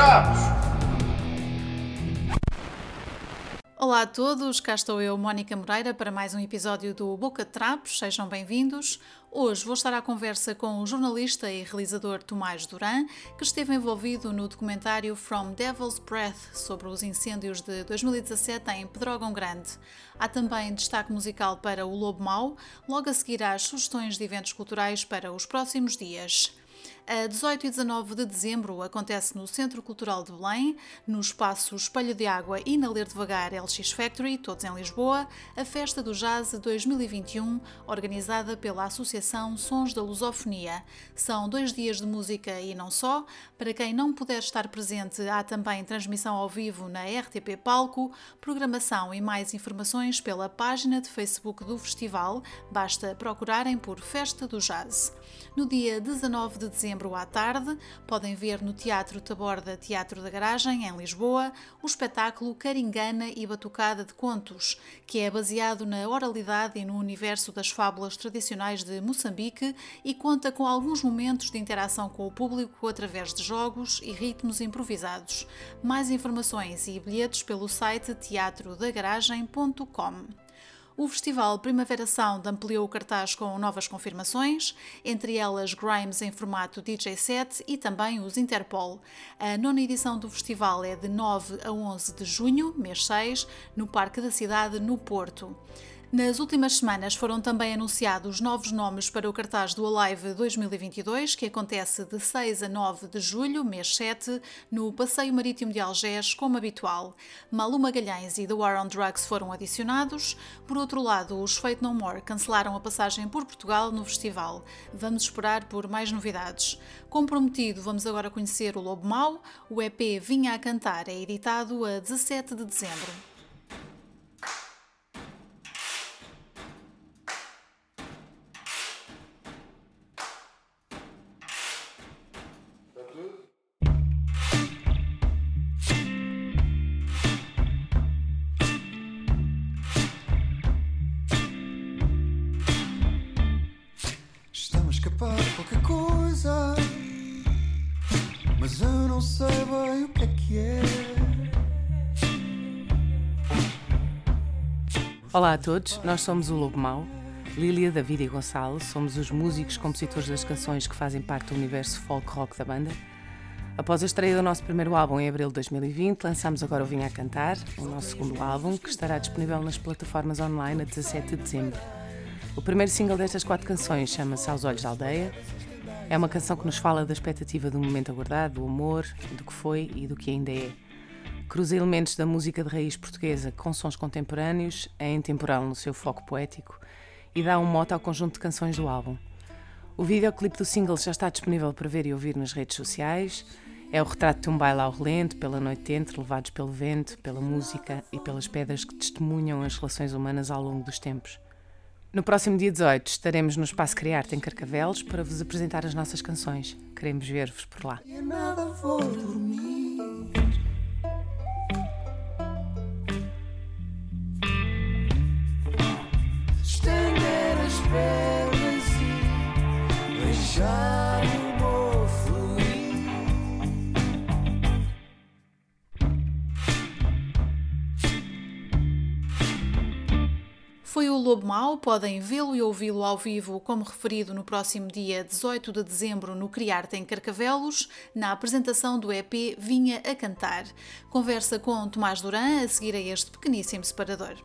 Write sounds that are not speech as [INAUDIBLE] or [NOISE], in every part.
Trapos! Olá a todos, cá estou eu, Mónica Moreira, para mais um episódio do Boca de Trapos. Sejam bem-vindos. Hoje vou estar à conversa com o jornalista e realizador Tomás Duran, que esteve envolvido no documentário From Devil's Breath sobre os incêndios de 2017 em Pedrógão Grande. Há também destaque musical para o Lobo Mau, logo a seguir às sugestões de eventos culturais para os próximos dias. A 18 e 19 de dezembro acontece no Centro Cultural de Belém, no espaço Espelho de Água e na Ler Devagar LX Factory, todos em Lisboa, a Festa do Jazz 2021, organizada pela Associação Sons da Lusofonia. São dois dias de música e não só. Para quem não puder estar presente, há também transmissão ao vivo na RTP Palco, programação e mais informações pela página de Facebook do festival. Basta procurarem por Festa do Jazz. No dia 19 de dezembro à tarde, podem ver no Teatro Taborda Teatro da Garagem, em Lisboa, o espetáculo Caringana e Batucada de Contos, que é baseado na oralidade e no universo das fábulas tradicionais de Moçambique e conta com alguns momentos de interação com o público através de jogos e ritmos improvisados. Mais informações e bilhetes pelo site teatrodagaragem.com. O Festival Primavera Sound ampliou o cartaz com novas confirmações, entre elas Grimes em formato DJ set e também os Interpol. A nona edição do festival é de 9 a 11 de junho, mês 6, no Parque da Cidade, no Porto. Nas últimas semanas foram também anunciados novos nomes para o cartaz do Alive 2022, que acontece de 6 a 9 de julho, mês 7, no Passeio Marítimo de Algés, como habitual. Malu Magalhães e The War on Drugs foram adicionados. Por outro lado, os Fate No More cancelaram a passagem por Portugal no festival. Vamos esperar por mais novidades. Como prometido, vamos agora conhecer o Lobo Mau. O EP Vinha a Cantar é editado a 17 de dezembro. Olá a todos, nós somos o Lobo Mau, Lília, David e Gonçalo, somos os músicos compositores das canções que fazem parte do universo folk rock da banda. Após a estreia do nosso primeiro álbum em abril de 2020, lançamos agora o Vinha a Cantar, o nosso segundo álbum, que estará disponível nas plataformas online a 17 de dezembro. O primeiro single destas quatro canções chama-se Aos Olhos da Aldeia. É uma canção que nos fala da expectativa do momento aguardado, do amor, do que foi e do que ainda é. Cruza elementos da música de raiz portuguesa com sons contemporâneos, é intemporal no seu foco poético e dá um mote ao conjunto de canções do álbum. O videoclipe do single já está disponível para ver e ouvir nas redes sociais. É o retrato de um baile ao relento, pela noite entre, levados pelo vento, pela música e pelas pedras que testemunham as relações humanas ao longo dos tempos. No próximo dia 18 estaremos no Espaço Criarte em Carcavelos para vos apresentar as nossas canções. Queremos ver-vos por lá. Foi o Lobo Mau, podem vê-lo e ouvi-lo ao vivo, como referido no próximo dia 18 de dezembro no Criarte em Carcavelos, na apresentação do EP Vinha a Cantar. Conversa com Tomás Duran a seguir a este pequeníssimo separador.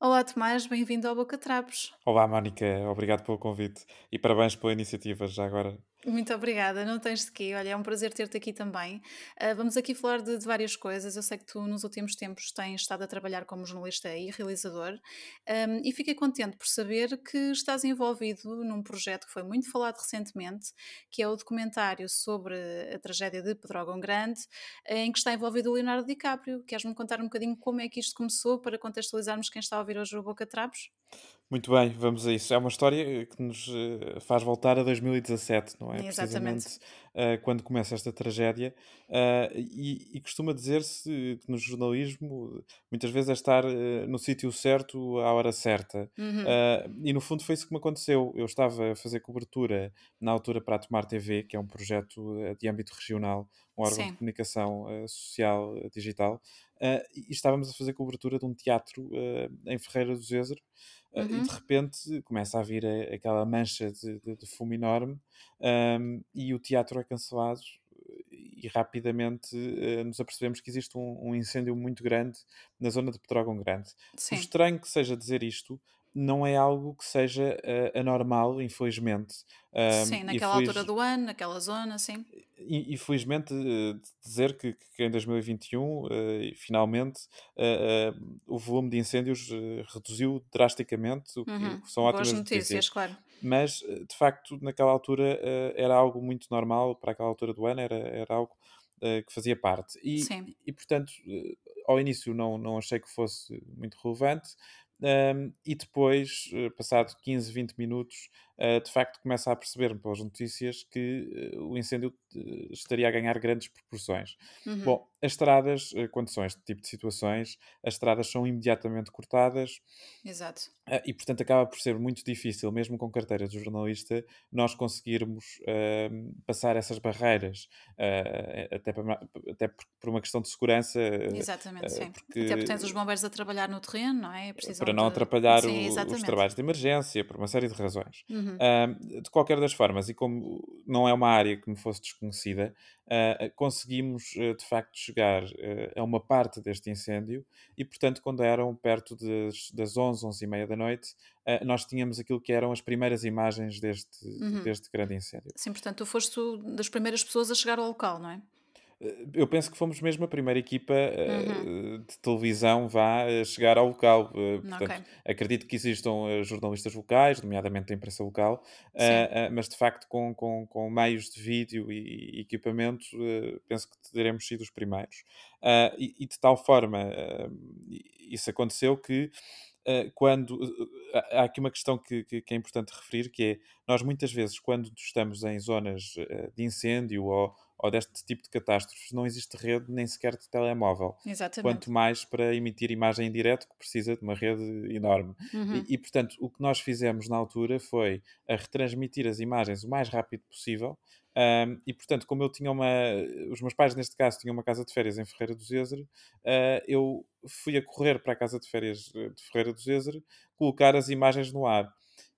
Olá Tomás, bem-vindo ao Boca Trapos. Olá Mónica, obrigado pelo convite e parabéns pela iniciativa já agora. Muito obrigada, não tens de quê. Olha, é um prazer ter-te aqui também. Uh, vamos aqui falar de, de, várias coisas. Eu sei que tu, nos últimos tempos, tens estado a trabalhar como jornalista e realizador um, e fiquei contente por saber que estás envolvido num projeto que foi muito falado recentemente, que é o documentário sobre a tragédia de Pedrógão Grande, em que está envolvido o Leonardo DiCaprio. Queres-me contar um bocadinho como é que isto começou para contextualizarmos quem está a ouvir hoje o Boca Trapos? Muito bem, vamos a isso. É uma história que nos eh, faz voltar a 2017, não é? não é? Exatamente. Precisamente uh, quando começa esta tragédia. Uh, e, e, costuma dizer-se que no jornalismo muitas vezes é estar uh, no sítio certo à hora certa. Uhum. e no fundo foi isso que me aconteceu. Eu estava a fazer cobertura na altura para a Tomar TV, que é um projeto de âmbito regional, um órgão Sim. de comunicação social digital, e estávamos a fazer cobertura de um teatro em Ferreira do Zezer. Uh, Uhum. e de repente começa a vir a, aquela mancha de, de, de fumo enorme um, e o teatro é cancelado e rapidamente uh, nos apercebemos que existe um, um, incêndio muito grande na zona de Pedrógão Grande. Sim. O estranho que seja dizer isto não é algo que seja uh, anormal, infelizmente. Um, sim, naquela feliz... altura do ano, naquela zona, sim. E, e felizmente uh, dizer que, que, em 2021, uh, finalmente, uh, o volume de incêndios reduziu drasticamente, o que uhum. são ótimas Boas notícias, claro. Mas, de facto, naquela altura era algo muito normal, para aquela altura do ano, era, era algo que fazia parte. E, sim. e portanto, ao início não, não achei que fosse muito relevante, um, e depois, passado 15, 20 minutos, de facto começa a perceber pelas notícias que uh, o incêndio uh, estaria a ganhar grandes proporções. Uhum. Bom, as estradas, quando são este tipo de situações, as estradas são imediatamente cortadas. Exato. e portanto acaba por ser muito difícil, mesmo com carteira de jornalista, nós conseguirmos passar essas barreiras, até, para, até por uma questão de segurança. Exatamente, sim. Porque... Até porque tens os bombeiros a trabalhar no terreno, não é? Precisam para não de... atrapalhar sim, o, os trabalhos de emergência, por uma série de razões. Uhum. Uh, de qualquer das formas, e como não é uma área que me fosse desconhecida, uh, conseguimos uh, de facto chegar a uma parte deste incêndio e, portanto, quando eram perto das, das 11, 11 e meia da noite, nós tínhamos aquilo que eram as primeiras imagens deste, uhum. deste grande incêndio. Sim, portanto, tu foste das primeiras pessoas a chegar ao local, não é? Eu penso que fomos mesmo a primeira equipa Uhum. uh, de televisão vá a chegar ao local. Uh, portanto, Ok. acredito que existam jornalistas locais, nomeadamente da imprensa local, Sim. mas de facto com, com, com meios de vídeo e, e equipamento, uh, penso que teremos sido os primeiros. E, e de tal forma isso aconteceu que quando há aqui uma questão que, que, que é importante referir que é nós muitas vezes quando estamos em zonas de incêndio ou, ou deste tipo de catástrofes não existe rede nem sequer de telemóvel Exatamente. quanto mais para emitir imagem em direto que precisa de uma rede enorme Uhum. e, e, portanto o que nós fizemos na altura foi a retransmitir as imagens o mais rápido possível um, e portanto, como eu tinha uma. Os meus pais, neste caso, tinham uma casa de férias em Ferreira do Zezer, uh, eu fui a correr para a casa de férias de Ferreira do Zezer colocar as imagens no ar.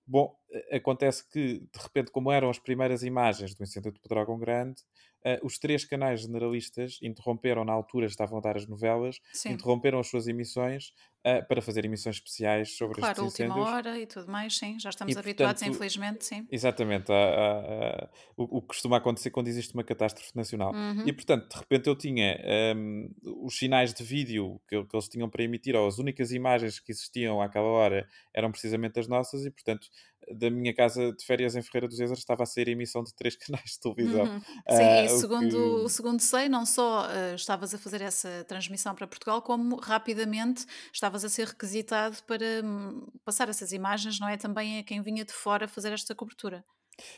Bom, acontece que, de repente, como eram as primeiras imagens do incêndio de Pedrógão Grande, uh, os três canais generalistas interromperam, na altura estavam a dar as novelas, Sim. interromperam as suas emissões uh, para fazer emissões especiais sobre Claro, a estes última incêndios. hora e tudo mais, sim. Já estamos E, habituados, portanto, infelizmente, sim. Exatamente, há- há- há- o, o que costuma acontecer quando existe uma catástrofe nacional. Uhum. E portanto, de repente eu tinha hum, os sinais de vídeo que, que eles tinham para emitir, ou as únicas imagens que existiam àquela hora eram precisamente as nossas, e portanto, da minha casa de férias em Ferreira dos Zezer estava a sair a emissão de três [LAUGHS] canais de televisão. Uhum. Sim, Ah, e o segundo, que- segundo sei, não só eh, estavas a fazer essa transmissão para Portugal, como rapidamente estavas a ser requisitado para hum, passar essas imagens, não é? Também a quem vinha de fora fazer esta cobertura.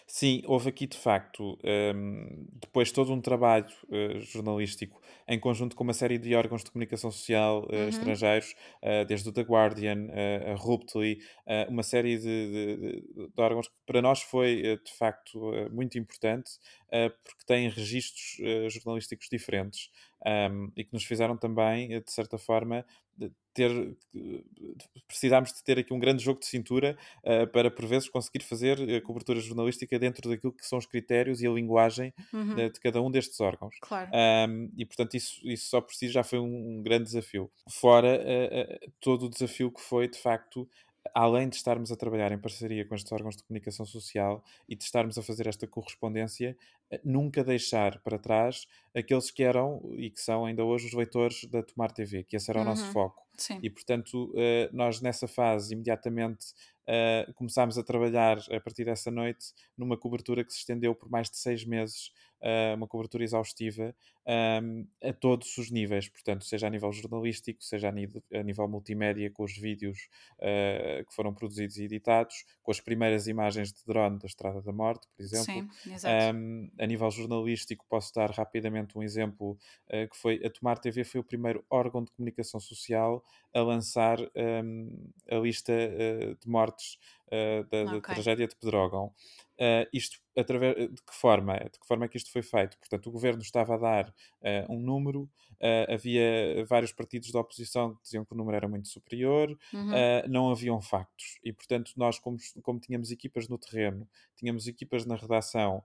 Sim, houve aqui de facto, hum, depois todo um trabalho eh, jornalístico em conjunto com uma série de órgãos de comunicação social eh, Uhum. estrangeiros, eh, desde o The Guardian, eh, a Ruptly, eh, uma série de, de- de- de órgãos que para nós foi eh, de facto eh, muito importante, eh, porque têm registros eh, jornalísticos diferentes hum, e que nos fizeram também, eh, de certa forma, ter, eh, precisámos de ter aqui um grande jogo de cintura uh, para por vezes conseguir fazer uh, cobertura jornalística dentro daquilo que são os critérios e a linguagem Uhum. uh, de cada um destes órgãos. Claro. Um, e portanto, isso, isso só por si já foi um, um grande desafio. Fora uh, uh, todo o desafio que foi, de facto, além de estarmos a trabalhar em parceria com estes órgãos de comunicação social e de estarmos a fazer esta correspondência, uh, nunca deixar para trás aqueles que eram e que são ainda hoje os leitores da Tomar TV, que esse era o nosso Uhum. foco. Sim. E portanto, eh, nós nessa fase imediatamente eh, começámos a trabalhar a partir dessa noite numa cobertura que se estendeu por mais de seis meses, eh, uma cobertura exaustiva, um, a todos os níveis, portanto, seja a nível jornalístico, seja a nível, a nível multimédia, com os vídeos uh, que foram produzidos e editados, com as primeiras imagens de drone da Estrada da Morte, por exemplo. Sim, exato. Um, a nível jornalístico, posso dar rapidamente um exemplo uh, que foi a Tomar TV foi o primeiro órgão de comunicação social a lançar um, a lista uh, de mortes da, okay. da, tragédia de Pedrógão. Uh, isto através de que forma de que forma é que isto foi feito portanto o governo estava a dar uh, um número havia vários partidos da oposição que diziam que o número era muito superior uhum. não haviam factos e portanto nós como, como tínhamos equipas no terreno tínhamos equipas na redação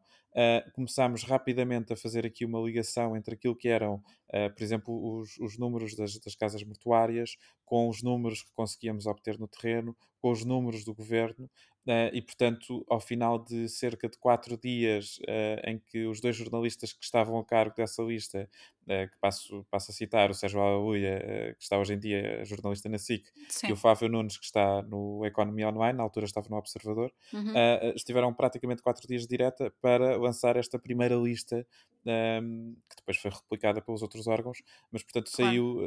começámos rapidamente a fazer aqui uma ligação entre aquilo que eram por exemplo os, os números das, das casas mortuárias com os números que conseguíamos obter no terreno com os números do governo Uh, e, portanto, ao final de cerca de quatro dias uh, em que os dois jornalistas que estavam a cargo dessa lista, uh, que passo, passo a citar, o Sérgio Aleluia, que está hoje em dia jornalista na SIC, Sim. e o Flávio Nunes, que está no Economia Online, na altura estava no Observador, uhum. estiveram praticamente quatro dias de direta para lançar esta primeira lista, um, ehm, que depois foi replicada pelos outros órgãos, mas, portanto, claro. saiu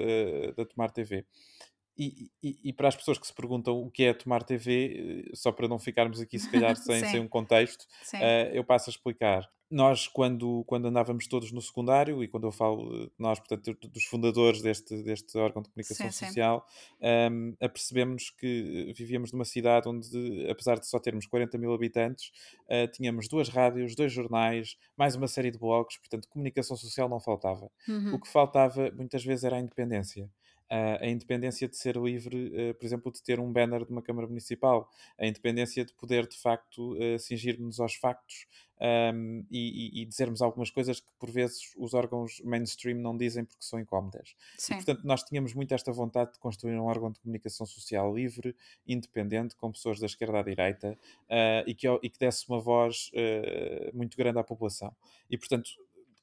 da Tomar TV. E, e, e, para as pessoas que se perguntam o que é tomar TV, eh, só para não ficarmos aqui, se calhar, [LAUGHS] sem, sem um contexto, uh, eu passo a explicar. Nós, quando, quando andávamos todos no secundário, e quando eu falo nós, portanto, dos fundadores deste, deste órgão de comunicação sim, social, um, ehm, apercebemos que vivíamos numa cidade onde, apesar de só termos 40 mil habitantes, uh, tínhamos duas rádios, dois jornais, mais uma série de blogs, portanto, comunicação social não faltava. Uhum. O que faltava, muitas vezes, era a independência a independência de ser livre, eh, por exemplo, de ter um banner de uma Câmara Municipal, a independência de poder, de facto, uh, cingir-nos aos factos um, e, e, dizermos algumas coisas que, por vezes, os órgãos mainstream não dizem porque são incómodas. Sim. E, portanto, nós tínhamos muito esta vontade de construir um órgão de comunicação social livre, independente, com pessoas da esquerda à direita uh, e, que, e que desse uma voz uh, muito grande à população. E, portanto,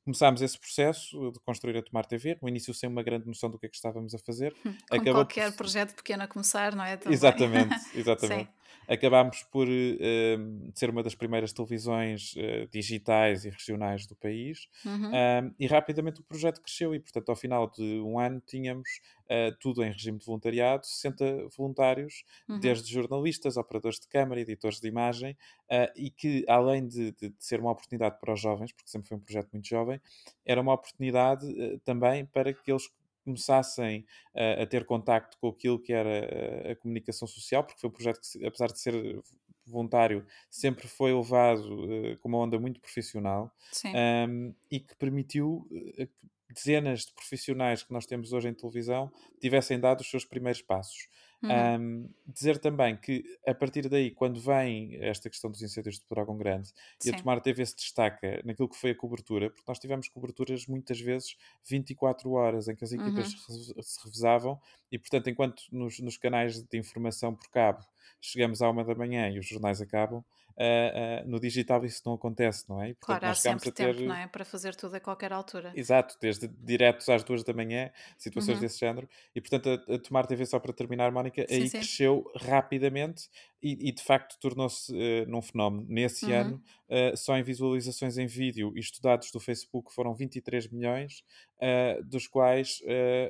começámos esse processo de construir a Tomar TV, no início sem uma grande noção do que é que estávamos a fazer. [LAUGHS] Como Acabou qualquer por... projeto pequeno a começar, não é? Também. Exatamente, [LAUGHS] exatamente. Acabámos por uh, ser uma das primeiras televisões uh, digitais e regionais do país uhum. uh, e rapidamente o projeto cresceu e, portanto, ao final de um ano tínhamos tudo em regime de voluntariado, 60 voluntários, uhum. desde jornalistas, operadores de câmara, editores de imagem, e que, além de, de, de, ser uma oportunidade para os jovens, porque sempre foi um projeto muito jovem, era uma oportunidade também para que eles começassem a ter contacto com aquilo que era a comunicação social, porque foi um projeto que, apesar de ser voluntário, sempre foi levado uh, com uma onda muito profissional um, e que permitiu uh, dezenas de profissionais que nós temos hoje em televisão tivessem dado os seus primeiros passos. Uhum. Um, dizer também que a partir daí, quando vem esta questão dos incêndios de Pedrógão Grande Sim. e a Tomar TV se destaca naquilo que foi a cobertura, porque nós tivemos coberturas muitas vezes 24 horas em que as equipas uhum. se revezavam e, portanto, enquanto nos, nos canais de informação por cabo chegamos à uma da manhã e os jornais acabam, Uh, uh, no digital isso não acontece, não é? E, portanto, claro, há sempre ter... tempo, não é? Para fazer tudo a qualquer altura. Exato, desde diretos às duas da manhã, situações uhum. desse género. E, portanto, a, a, Tomar TV, só para terminar, Mónica, sim, aí sim. cresceu rapidamente e, e de facto tornou-se uh, num fenómeno. Nesse uhum. ano, só em visualizações em vídeo e estudados do Facebook foram 23 milhões, dos quais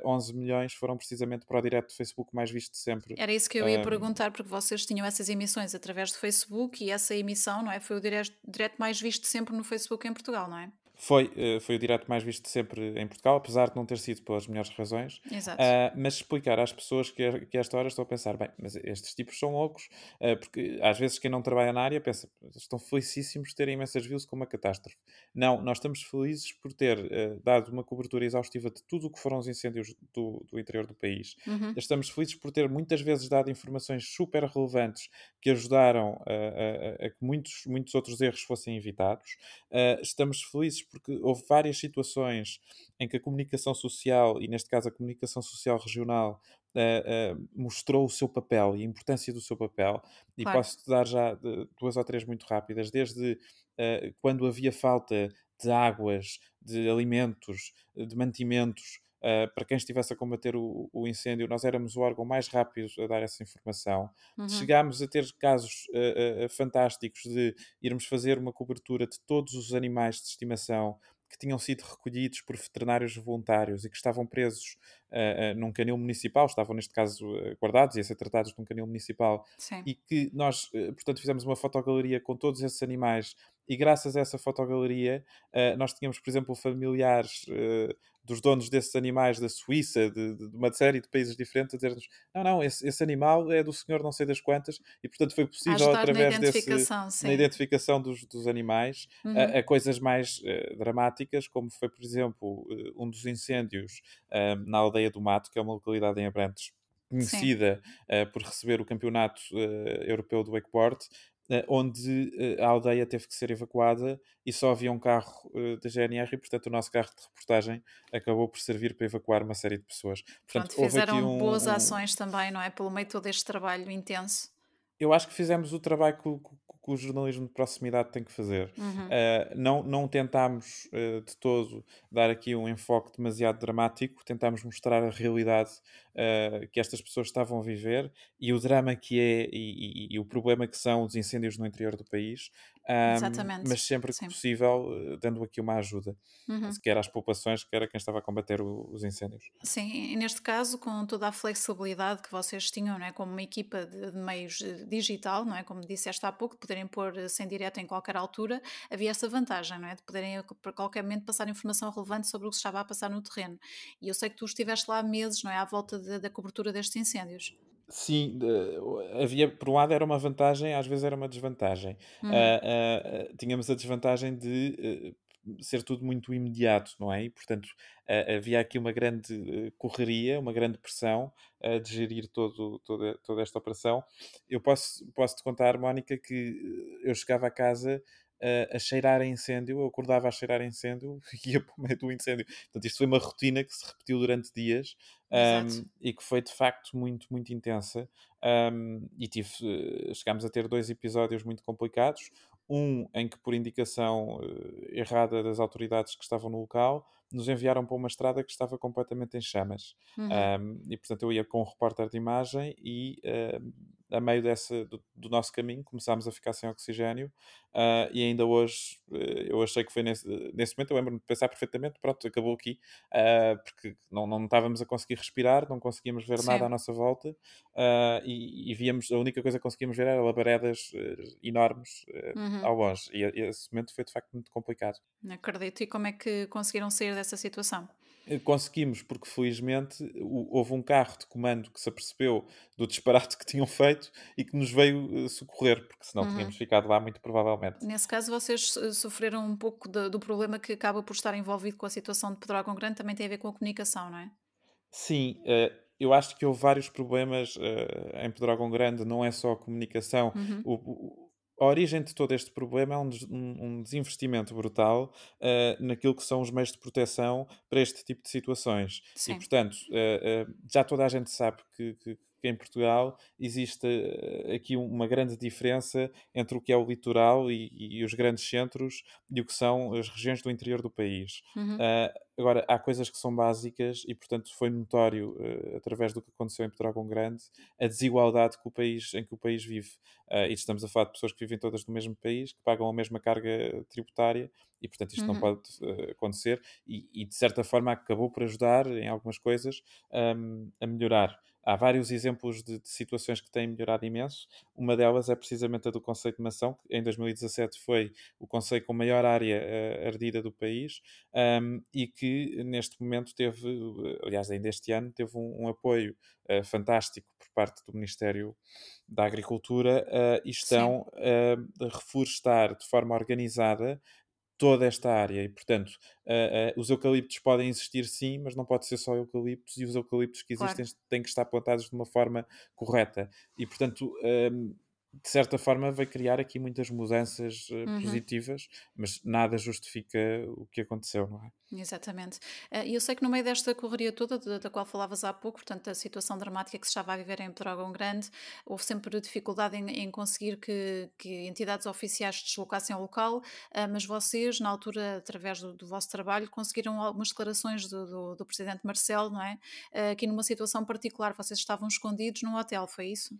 11 milhões foram precisamente para o direto do Facebook mais visto de sempre. Era isso que eu ia perguntar, porque vocês tinham essas emissões através do Facebook e essa emissão, não é? Foi o direto, direto mais visto sempre no Facebook em Portugal, não é? Foi, eh, foi o direto mais visto sempre em Portugal, apesar de não ter sido pelas melhores razões. Exato. Uh, mas explicar às pessoas que, que a esta hora estão a pensar, bem, mas estes tipos são loucos, uh, porque às vezes quem não trabalha na área pensa, estão felicíssimos de terem imensas views com uma catástrofe. Não, nós estamos felizes por ter uh, dado uma cobertura exaustiva de tudo o que foram os incêndios do, do interior do país. Uhum. Estamos felizes por ter muitas vezes dado informações super relevantes que ajudaram a, a, a que muitos, muitos outros erros fossem evitados. estamos felizes porque houve várias situações em que a comunicação social, e neste caso a comunicação social regional, Uh, uh, mostrou o seu papel e a importância do seu papel. E claro. posso dar já duas ou três muito rápidas, desde uh, quando havia falta de águas, de alimentos, de mantimentos. Para quem estivesse a combater o, o, incêndio, nós éramos o órgão mais rápido a dar essa informação. Uhum. Chegámos a ter casos fantásticos de irmos fazer uma cobertura de todos os animais de estimação que tinham sido recolhidos por veterinários voluntários e que estavam presos uh, uh, num canil municipal, estavam neste caso uh, guardados e a ser tratados num canil municipal, Sim. e que nós, portanto, fizemos uma fotogaleria com todos esses animais e graças a essa fotogaleria nós tínhamos, por exemplo, familiares dos donos desses animais da Suíça, de, de, uma série de países diferentes, a dizer-nos: não, não, esse, esse, animal é do senhor não sei das quantas, e portanto foi possível através na desse, sim. na identificação dos, dos animais uhum. a, a, coisas mais uh, dramáticas, como foi, por exemplo, uh, um dos incêndios uh, na aldeia do Mato, que é uma localidade em Abrantes conhecida uh, por receber o campeonato uh, europeu do wakeboard, onde a aldeia teve que ser evacuada e só havia um carro da GNR e, portanto, o nosso carro de reportagem acabou por servir para evacuar uma série de pessoas. Portanto, Pronto, fizeram um, boas um... ações também, não é? Pelo meio de todo este trabalho intenso. Eu acho que fizemos o trabalho que, que o jornalismo de proximidade tem que fazer. Uhum. Uh, não, não tentámos uh, de todo dar aqui um enfoque demasiado dramático, tentámos mostrar a realidade uh, que estas pessoas estavam a viver e o drama que é e, e, e o problema que são os incêndios no interior do país. Um, Exatamente. Mas sempre que Sim. possível, dando aqui uma ajuda, uhum. quer às populações, quer a quem estava a combater o, os incêndios. Sim, e neste caso, com toda a flexibilidade que vocês tinham, não é? como uma equipa de, de meios digital, não é? como disseste há pouco, poderem pôr eh, sem direto em qualquer altura, havia essa vantagem, não é? De poderem a qualquer momento passar informação relevante sobre o que estava a passar no terreno. E eu sei que tu estiveste lá meses, não é? À volta de, da cobertura destes incêndios. Sim, havia, por um lado era uma vantagem, às vezes era uma desvantagem. Uhum. Uh, uh, tínhamos a desvantagem de ser tudo muito imediato, não é? E, portanto, uh, havia aqui uma grande uh, correria, uma grande pressão uh, de gerir todo, toda, toda esta operação. Eu posso, posso te contar, Mónica, que eu chegava a casa a cheirar a incêndio, eu acordava a cheirar a incêndio [LAUGHS] e ia para o meio do incêndio. Portanto, isto foi uma rotina que se repetiu durante dias um, e que foi de facto muito, muito intensa. Um, e tive, chegámos a ter dois episódios muito complicados um em que, por indicação uh, errada das autoridades que estavam no local, nos enviaram para uma estrada que estava completamente em chamas. Uhum. Um, e, portanto, eu ia com um repórter de imagem e, uh, a meio dessa, do, do, nosso caminho, começámos a ficar sem oxigênio. Uh, e ainda hoje, uh, eu achei que foi nesse, nesse momento, eu lembro-me de pensar perfeitamente: pronto, acabou aqui, porque não, não estávamos a conseguir respirar, não conseguíamos ver Sim. nada à nossa volta. E, e, víamos, a única coisa que conseguíamos ver era labaredas enormes uhum. ao longe. E, e esse momento foi de facto muito complicado. Acredito. E como é que conseguiram sair dessa situação? Eh, conseguimos, porque felizmente houve um carro de comando que se apercebeu do disparate [LAUGHS] que tinham feito e que nos veio eh, socorrer, porque senão uhum. tínhamos ficado lá muito provavelmente. Nesse caso, vocês eh, sofreram um pouco de, do problema que acaba por estar envolvido com a situação de Pedrógão Grande, também tem a ver com a comunicação, não é? Sim, eu acho que houve vários problemas em Pedrógão Grande, não é só a comunicação. Uhum. O, a origem de todo este problema é um, um desinvestimento brutal uh, naquilo que são os meios de proteção para este tipo de situações. Sim. E, portanto, uh, uh, já toda a gente sabe que, que, que em Portugal existe aqui uma grande diferença entre o que é o litoral e, e, os grandes centros e o que são as regiões do interior do país. Uhum. Agora, há coisas que são básicas e, portanto, foi notório, uh, através do que aconteceu em Pedrógão Grande, a desigualdade que o país, em que o país vive. Uh, e estamos a falar de pessoas que vivem todas no mesmo país, que pagam a mesma carga tributária e, portanto, isto uhum. não pode uh, acontecer. E, e, de certa forma, acabou por ajudar em algumas coisas um, a melhorar. Há vários exemplos de, de, situações que têm melhorado imenso. Uma delas é precisamente a do Conselho de Mação, que em 2017 foi o Conselho com maior área uh, ardida do país um, e que neste momento teve, aliás, ainda este ano, teve um, um apoio uh, fantástico por parte do Ministério da Agricultura uh, e estão a reflorestar de forma organizada toda esta área e, portanto, uh, uh, os eucaliptos podem existir sim, mas não pode ser só eucaliptos e os eucaliptos que existem claro. têm que estar plantados de uma forma correta e, portanto, uh, de certa forma vai criar aqui muitas mudanças uhum. positivas, mas nada justifica o que aconteceu, não é? Exatamente. Eh, e eu sei que no meio desta correria toda, da qual falavas há pouco, portanto, a situação dramática que se estava a viver em Pedrógão Grande, houve sempre dificuldade em, em conseguir que, que, entidades oficiais deslocassem ao local, eh, mas vocês, na altura, através do, do vosso trabalho, conseguiram algumas declarações do, do, do, Presidente Marcelo, não é? Eh, aqui numa situação particular, vocês estavam escondidos num hotel, foi isso?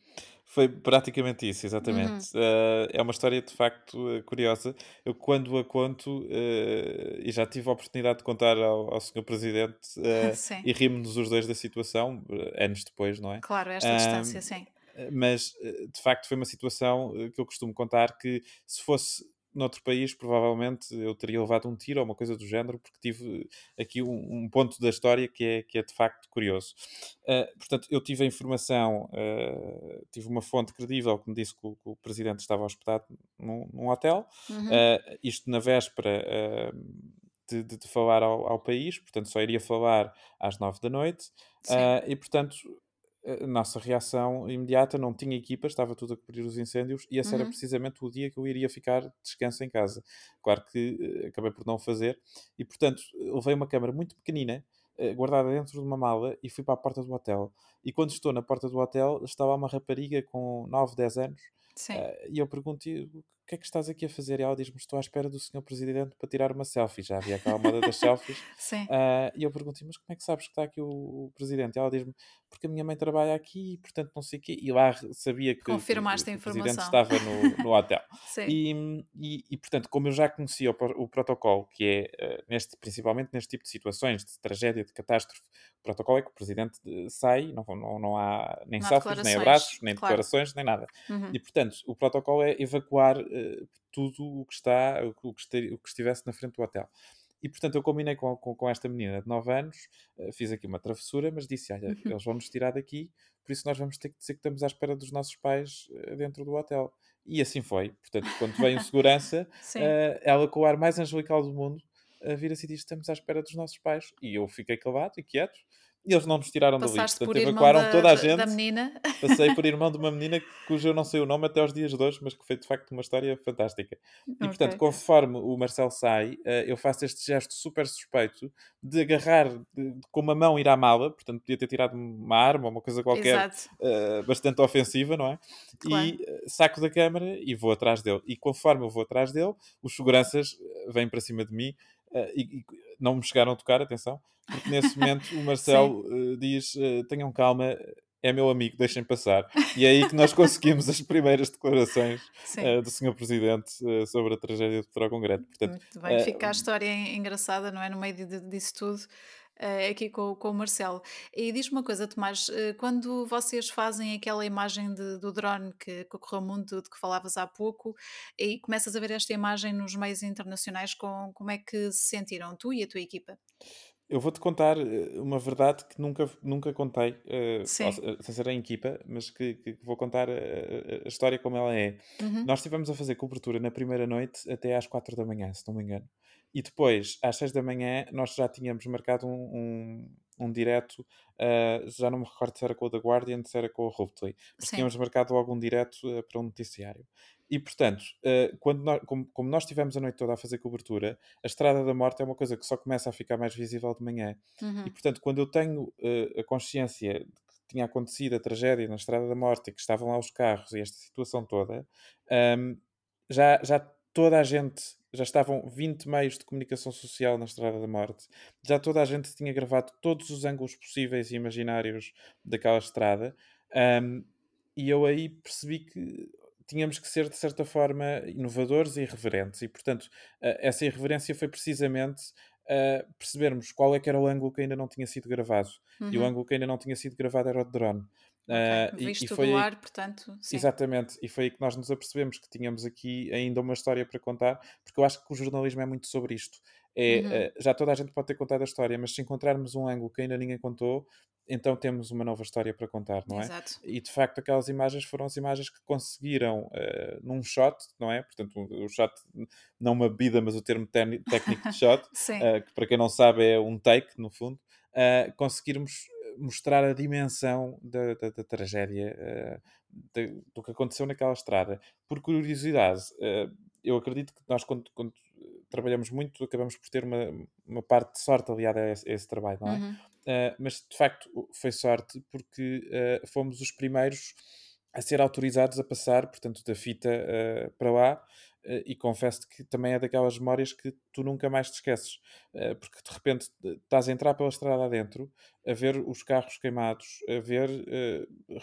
Foi praticamente isso, exatamente. Uhum. Uh, é uma história de facto uh, curiosa. Eu, quando a conto, uh, e já tive a oportunidade de contar ao, ao Sr. Presidente, [LAUGHS] e rimos-nos os dois da situação, anos depois, não é? Claro, esta distância, sim. Mas, de facto, foi uma situação que eu costumo contar que, se fosse noutro país, provavelmente eu teria levado um tiro ou uma coisa do género, porque tive aqui um, um ponto da história que é, que é de facto curioso. Uh, portanto, eu tive a informação, uh, tive uma fonte credível que me disse que o, que o presidente estava hospedado num, num hotel, uhum. uh, isto na véspera. De, de, de, falar ao, ao, país, portanto só iria falar às nove da noite, e portanto a nossa reação imediata não tinha equipa, estava tudo a cobrir os incêndios e esse uhum. era precisamente o dia que eu iria ficar de descanso em casa. Claro que uh, acabei por não fazer e, portanto, levei uma câmara muito pequenina, uh, guardada dentro de uma mala e fui para a porta do hotel. E quando estou na porta do hotel, estava uma rapariga com 9, 10 anos uh, e eu pergunto o que é que estás aqui a fazer? E ela diz-me, estou à espera do senhor presidente para tirar uma selfie. Já havia aquela moda das selfies. [LAUGHS] Sim. Uh, e eu perguntei, mas como é que sabes que está aqui o, o presidente? E ela diz-me, porque a minha mãe trabalha aqui e, portanto, não sei o quê. E lá sabia que, Confirmaste que, a o presidente estava no, no hotel. [LAUGHS] Sim. E, e, e, portanto, como eu já conhecia o, o protocolo, que é, uh, neste, principalmente neste tipo de situações, de tragédia, de catástrofe, o protocolo é que o presidente eh, sai, não, não, não há nem não selfies, nem abraços, nem claro. declarações, nem nada. Uhum. E, portanto, o protocolo é evacuar uh, tudo o que está, o que, este, o que estivesse na frente do hotel. E portanto eu combinei com, com, com esta menina de 9 anos, uh, fiz aqui uma travessura, mas disse: Olha, uhum. eles vão nos tirar daqui, por isso nós vamos ter que dizer que estamos à espera dos nossos pais uh, dentro do hotel. E assim foi. Portanto, quando veio [LAUGHS] segurança, uh, ela com o ar mais angelical do mundo, vira-se e diz: Estamos à espera dos nossos pais. E eu fiquei calado e quieto e eles não nos tiraram Passaste dali. Portanto, evacuaram da, toda a gente. Da menina. Passei por [LAUGHS] irmão de uma menina cujo eu não sei o nome até aos dias de hoje, mas que foi de facto uma história fantástica. E okay. portanto, conforme o Marcelo sai, eh, eu faço este gesto super suspeito de agarrar de, com uma mão ir à mala, portanto, podia ter tirado uma arma ou uma coisa qualquer uh, bastante ofensiva, não é? Claro. E saco da câmara e vou atrás dele. E conforme eu vou atrás dele, os seguranças vêm para cima de mim Uh, e, e, não me chegaram a tocar, atenção, porque nesse momento o [LAUGHS] Marcelo uh, diz: uh, tenham calma, é meu amigo, deixem passar. E é aí que nós conseguimos as primeiras declarações do Sr. Presidente sobre a tragédia do Grande. Portanto, Muito bem, fica a história engraçada, não é? No meio disso tudo. Uh, aqui com, com o Marcelo. E diz-me uma coisa, Tomás, uh, quando vocês fazem aquela imagem de, do drone que, que ocorreu o mundo de que falavas há pouco e começas a ver esta imagem nos meios internacionais, com, como é que se sentiram tu e a tua equipa? Eu vou-te contar eh, uma verdade que nunca, nunca contei, uh, sem ser em equipa, mas que, que vou contar a, a, história como ela é. Uhum. Nós estivemos a fazer cobertura na primeira noite até às quatro da manhã, se não me engano. E depois, às 6 da manhã, nós já tínhamos marcado um, um, um direto, uh, já não me recordo se era com o The Guardian, se era com o Rupley, mas Sim. tínhamos marcado algum direto uh, para um noticiário. E, portanto, uh, quando nós, como, como, nós estivemos a noite toda a fazer cobertura, a Estrada da Morte é uma coisa que só começa a ficar mais visível de manhã. Uhum. E, portanto, quando eu tenho a consciência de que tinha acontecido a tragédia na Estrada da Morte e que estavam lá os carros e esta situação toda, um, já, já toda a gente já estavam 20 meios de comunicação social na Estrada da Morte, já toda a gente tinha gravado todos os ângulos possíveis e imaginários daquela estrada, um, e eu aí percebi que tínhamos que ser, de certa forma, inovadores e irreverentes, e portanto, uh, essa irreverência foi precisamente uh, percebermos qual é que era o ângulo que ainda não tinha sido gravado, uhum. e o uhum. ângulo que ainda não tinha sido gravado era o drone. Okay. Uh, Visto e, e foi do ar, portanto. Sim. Exatamente, e foi aí que nós nos apercebemos que tínhamos aqui ainda uma história para contar, porque eu acho que o jornalismo é muito sobre isto. É, uhum. uh, já toda a gente pode ter contado a história, mas se encontrarmos um ângulo que ainda ninguém contou, então temos uma nova história para contar, não é? Exato. E de facto aquelas imagens foram as imagens que conseguiram uh, num shot, não é? Portanto, o shot, não uma bebida, mas o termo técnico de shot, [LAUGHS] uh, que para quem não sabe é um take, no fundo, uh, conseguirmos mostrar a dimensão da, da, da tragédia, de, do que aconteceu naquela estrada. Por curiosidade, eu acredito que nós, quando, quando, trabalhamos muito, acabamos por ter uma, uma parte de sorte aliada a esse, a esse trabalho, não é? Uhum. Uh, mas de facto foi sorte porque fomos os primeiros a ser autorizados a passar, portanto, da fita para lá. e confesso que também é daquelas memórias que tu nunca mais te esqueces, porque de repente estás a entrar pela estrada adentro, a ver os carros queimados, a ver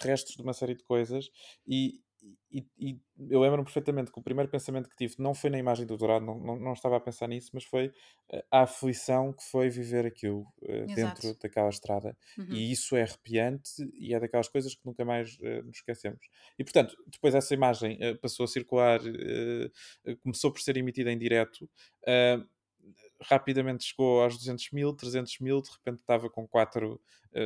restos de uma série de coisas e, e, e, eu lembro-me perfeitamente que o primeiro pensamento que tive não foi na imagem do Dourado, não, não, não estava a pensar nisso, mas foi uh, a aflição que foi viver aquilo uh, dentro daquela estrada. Uhum. E isso é arrepiante e é daquelas coisas que nunca mais uh, nos esquecemos. E portanto, depois essa imagem passou a circular, começou por ser emitida em direto rapidamente chegou aos 200 mil, 300 mil, de repente estava com 4 uh,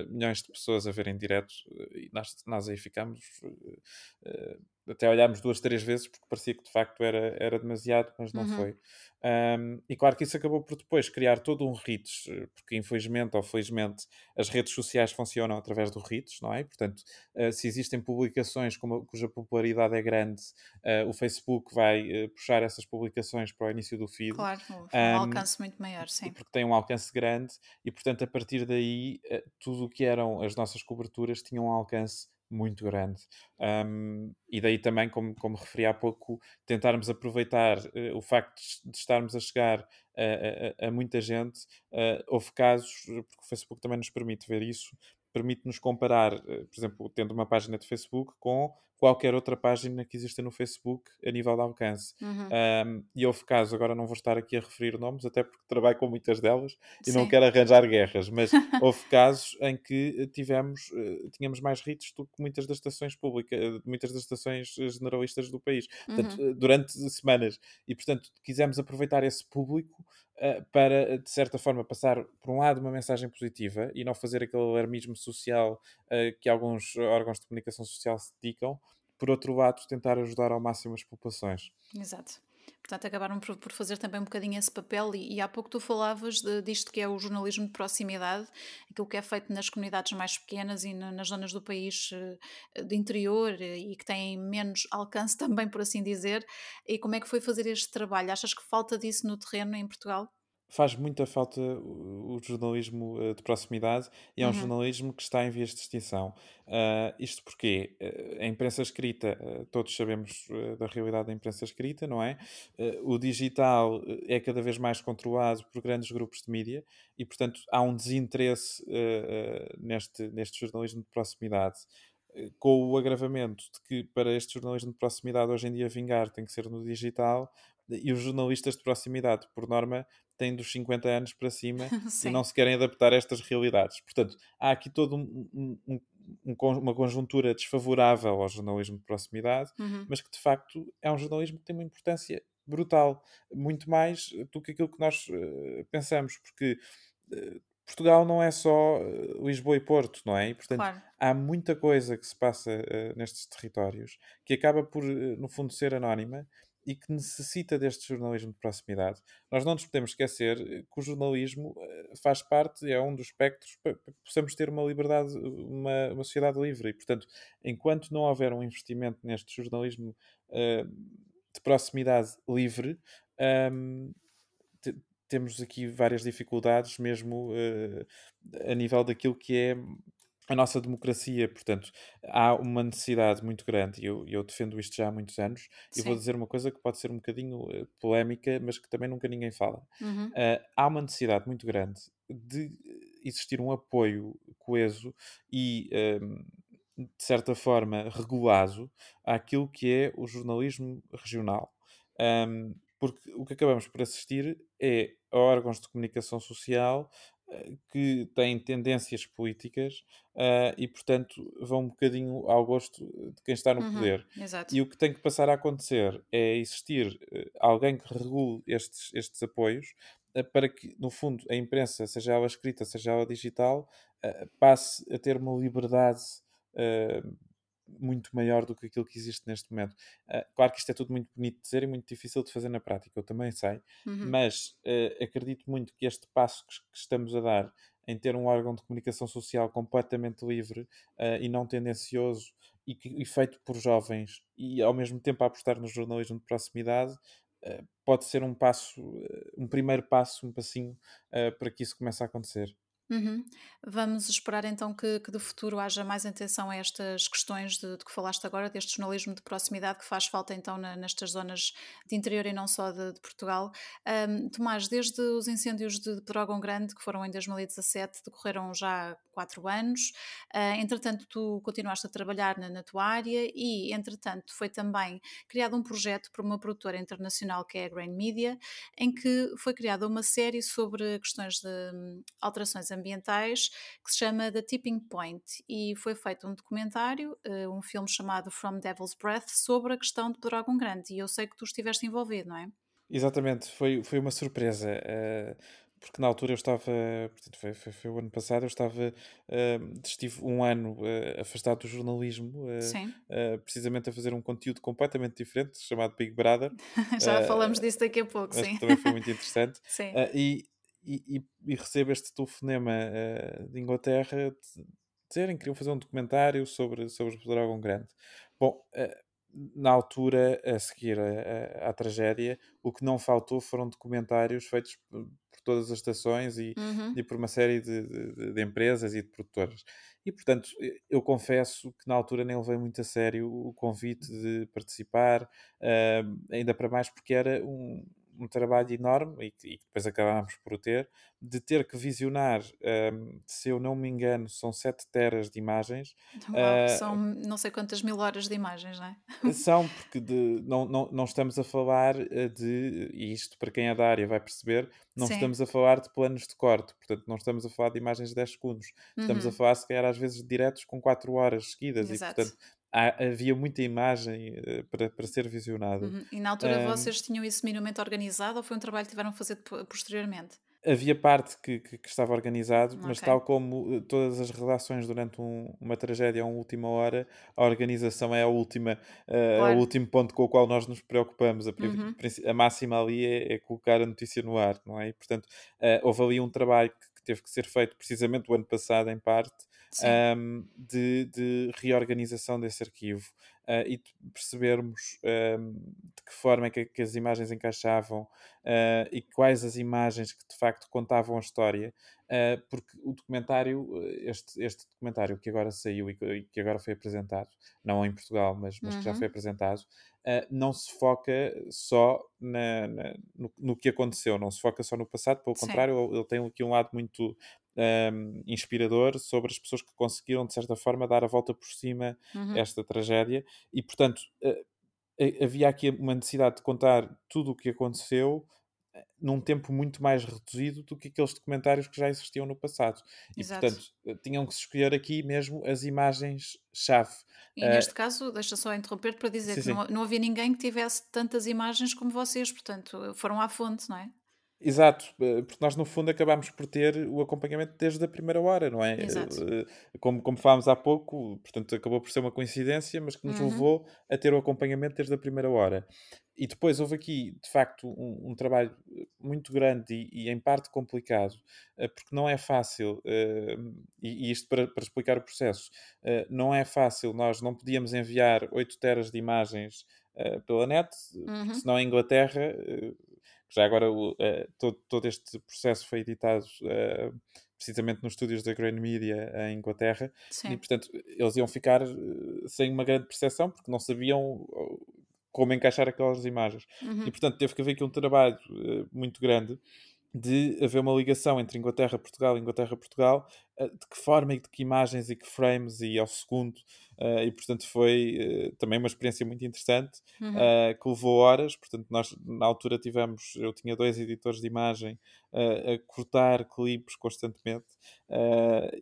milhões de pessoas a ver em direto e nós, nós aí ficámos uh, até olhámos duas, três vezes porque parecia que de facto era, era demasiado, mas não uhum. foi. Um, e claro que isso acabou por depois criar todo um RITs, porque infelizmente ou felizmente as redes sociais funcionam através do RITs, não é? Portanto, uh, se existem publicações como, cuja popularidade é grande, uh, o Facebook vai uh, puxar essas publicações para o início do feed. Claro, um, um alcance muito maior, sim. Porque tem um alcance grande e, portanto, a partir daí, tudo o que eram as nossas coberturas tinha um alcance muito grande. Um, e daí também, como, como referi há pouco, tentarmos aproveitar uh, o facto de, estarmos a chegar a, a, muita gente. Uh, houve casos, porque o Facebook também nos permite ver isso, permite-nos comparar, uh, por exemplo, tendo uma página de Facebook com qualquer outra página que exista no Facebook a nível de alcance. Uhum. Um, e houve casos, agora não vou estar aqui a referir nomes, até porque trabalho com muitas delas e Sim. não quero arranjar guerras, mas [LAUGHS] houve casos em que tivemos, uh, tínhamos mais hits do que muitas das estações públicas, uh, muitas das estações generalistas do país, portanto, uhum. durante semanas. E, portanto, quisemos aproveitar esse público para, de certa forma, passar, por um lado, uma mensagem positiva e não fazer aquele alarmismo social uh, que alguns órgãos de comunicação social se dedicam, por outro lado, tentar ajudar ao máximo as populações. Exato. Portanto, acabaram por, por, fazer também um bocadinho esse papel, e, e há pouco tu falavas de, disto que é o jornalismo de proximidade, aquilo que é feito nas comunidades mais pequenas e na, nas zonas do país eh, de interior eh, e que têm menos alcance [LAUGHS] também, por assim dizer. E como é que foi fazer este trabalho? Achas que falta disso no terreno em Portugal? Faz muita falta o, jornalismo uh, de proximidade e é um uhum. jornalismo que está em vias de extinção. Uh, isto porque uh, a imprensa escrita, todos sabemos da realidade da imprensa escrita, não é? o digital é cada vez mais controlado por grandes grupos de mídia e, portanto, há um desinteresse neste, neste jornalismo de proximidade com o agravamento de que para este jornalismo de proximidade hoje em dia vingar tem que ser no digital e os jornalistas de proximidade, por norma, têm dos 50 anos para cima [LAUGHS] e não se querem adaptar a estas realidades. Portanto, há aqui toda um, um, um, uma conjuntura desfavorável ao jornalismo de proximidade, uhum. mas que de facto é um jornalismo que tem uma importância brutal, muito mais do que aquilo que nós uh, pensamos, porque uh, Portugal não é só uh, Lisboa e Porto, não é? E, portanto, claro. há muita coisa que se passa nestes territórios que acaba por, no fundo, ser anónima e que necessita deste jornalismo de proximidade. Nós não nos podemos esquecer eh, que o jornalismo eh, faz parte, é um dos espectros para que possamos ter uma liberdade, uma, uma sociedade livre. E, portanto, enquanto não houver um investimento neste jornalismo uh, de proximidade livre, um, ehm, temos aqui várias dificuldades, mesmo uh, a nível daquilo que é a nossa democracia, portanto, há uma necessidade muito grande, e eu, eu defendo isto já há muitos anos, e vou dizer uma coisa que pode ser um bocadinho uh, polémica, mas que também nunca ninguém fala. Uhum. Uh, há uma necessidade muito grande de existir um apoio coeso e, um, de certa forma, regulado àquilo que é o jornalismo regional. Um, porque o que acabamos por assistir é a órgãos de comunicação social que têm tendências políticas uh, e, portanto, vão um bocadinho ao gosto de quem está no uhum, poder. Exato. E o que tem que passar a acontecer é existir uh, alguém que regule estes, estes apoios uh, para que, no fundo, a imprensa, seja ela escrita, seja ela digital, passe a ter uma liberdade muito maior do que aquilo que existe neste momento. Uh, claro que isto é tudo muito bonito de dizer e muito difícil de fazer na prática, eu também sei, uhum. mas uh, acredito muito que este passo que, que, estamos a dar em ter um órgão de comunicação social completamente livre uh, e não tendencioso e, que, e, feito por jovens e ao mesmo tempo a apostar no jornalismo de proximidade pode ser um passo, um primeiro passo, um passinho para que isso comece a acontecer. Uhum. Vamos esperar então que, que, de futuro haja mais atenção a estas questões de, de, que falaste agora, deste jornalismo de proximidade que faz falta então na, nestas zonas de interior e não só de, de Portugal. Um, Tomás, desde os incêndios de, de Grande, que foram em 2017, decorreram já quatro anos. Uh, entretanto, tu continuaste a trabalhar na, na, tua área e, entretanto, foi também criado um projeto por uma produtora internacional que é a Grain Media, em que foi criada uma série sobre questões de um, alterações ambientais que se chama The Tipping Point e foi feito um documentário, uh, um filme chamado From Devil's Breath sobre a questão de Pedrógão Grande e eu sei que tu estiveste envolvido, não é? Exatamente, foi, foi uma surpresa. Uh, porque na altura eu estava, portanto, foi, foi, foi o ano passado, eu estava, uh, estive um ano uh, afastado do jornalismo, uh, precisamente a fazer um conteúdo completamente diferente, chamado Big Brother. [LAUGHS] Já falamos disso daqui a pouco, sim. Também foi muito interessante. [LAUGHS] sim. e, e, e, recebo este telefonema de Inglaterra de dizerem que queriam fazer um documentário sobre, sobre o Dragão Grande. Bom, na altura, a seguir à tragédia, o que não faltou foram documentários feitos todas as estações e, uhum. e por uma série de, de, de, empresas e de produtoras. E, portanto, eu confesso que na altura nem levei muito a sério o convite de participar, uh, ainda para mais porque era um, um trabalho enorme, e, e depois acabámos por o ter, de ter que visionar, um, se eu não me engano, são 7 teras de imagens. [LAUGHS] Uau, uh, são não sei quantas mil horas de imagens, não é? [LAUGHS] São, porque de, não, não, não estamos a falar eh, de, e isto para quem é da área vai perceber, não Sim. estamos a falar de planos de corte, portanto, não estamos a falar de imagens de 10 segundos, estamos uhum. a falar, se calhar, às vezes, de diretos com 4 horas seguidas, Exato. e portanto há, havia muita imagem uh, para, para ser visionada. Uhum. E na altura um, vocês tinham isso minimamente organizado ou foi um trabalho que tiveram a fazer posteriormente? Havia parte que, que, que estava organizado, okay. mas tal como eh, todas as relações durante um, uma tragédia a uma última hora, a organização é a última, uh, claro. o último ponto com o qual nós nos preocupamos. A, uhum. a máxima ali é, é, colocar a notícia no ar, não é? E, portanto, uh, houve ali um trabalho que, que teve que ser feito precisamente o ano passado, em parte, um, de, de, reorganização desse arquivo uh, e percebermos um, de que forma é que, que as imagens encaixavam uh, e quais as imagens que de facto contavam a história, uh, porque o documentário, este, este documentário que agora saiu e que, que agora foi apresentado, não em Portugal, mas, mas uhum. que já uhum. foi apresentado, não se foca só na, na, no, no, que aconteceu, não se foca só no passado, pelo Sim. contrário, ele tem aqui um lado muito um, inspirador sobre as pessoas que conseguiram, de certa forma, dar a volta por cima uhum. esta tragédia. E, portanto, uh, havia aqui uma necessidade de contar tudo o que aconteceu eh, num tempo muito mais reduzido do que aqueles documentários que já existiam no passado. Exato. E, portanto, tinham que se escolher aqui mesmo as imagens-chave. E uh, neste caso, deixa só interromper para dizer sim, que não, não havia ninguém que tivesse tantas imagens como vocês, portanto, foram à fonte, não é? Exato, eh, porque nós no fundo acabámos por ter o acompanhamento desde a primeira hora, não é? Exato. Eh, como, como falámos há pouco, portanto acabou por ser uma coincidência, mas que nos uhum. levou a ter o acompanhamento desde a primeira hora. E depois houve aqui, de facto, um, um trabalho muito grande e, e, em parte complicado, eh, porque não é fácil, e, e isto para, para, explicar o processo, não é fácil, nós não podíamos enviar 8 teras de imagens pela net, uhum. senão a Inglaterra já agora uh, todo, todo este processo foi editado uh, precisamente nos estúdios da Grand Media em Inglaterra Sim. e portanto eles iam ficar uh, sem uma grande percepção porque não sabiam como encaixar aquelas imagens uhum. e portanto teve que haver aqui um trabalho muito grande de haver uma ligação entre Inglaterra-Portugal e Inglaterra-Portugal, eh, de que forma e de que imagens e que frames e ao segundo, eh, e portanto foi eh, também uma experiência muito interessante, uhum. que levou horas, portanto nós na altura tivemos, eu tinha dois editores de imagem a cortar clipes constantemente,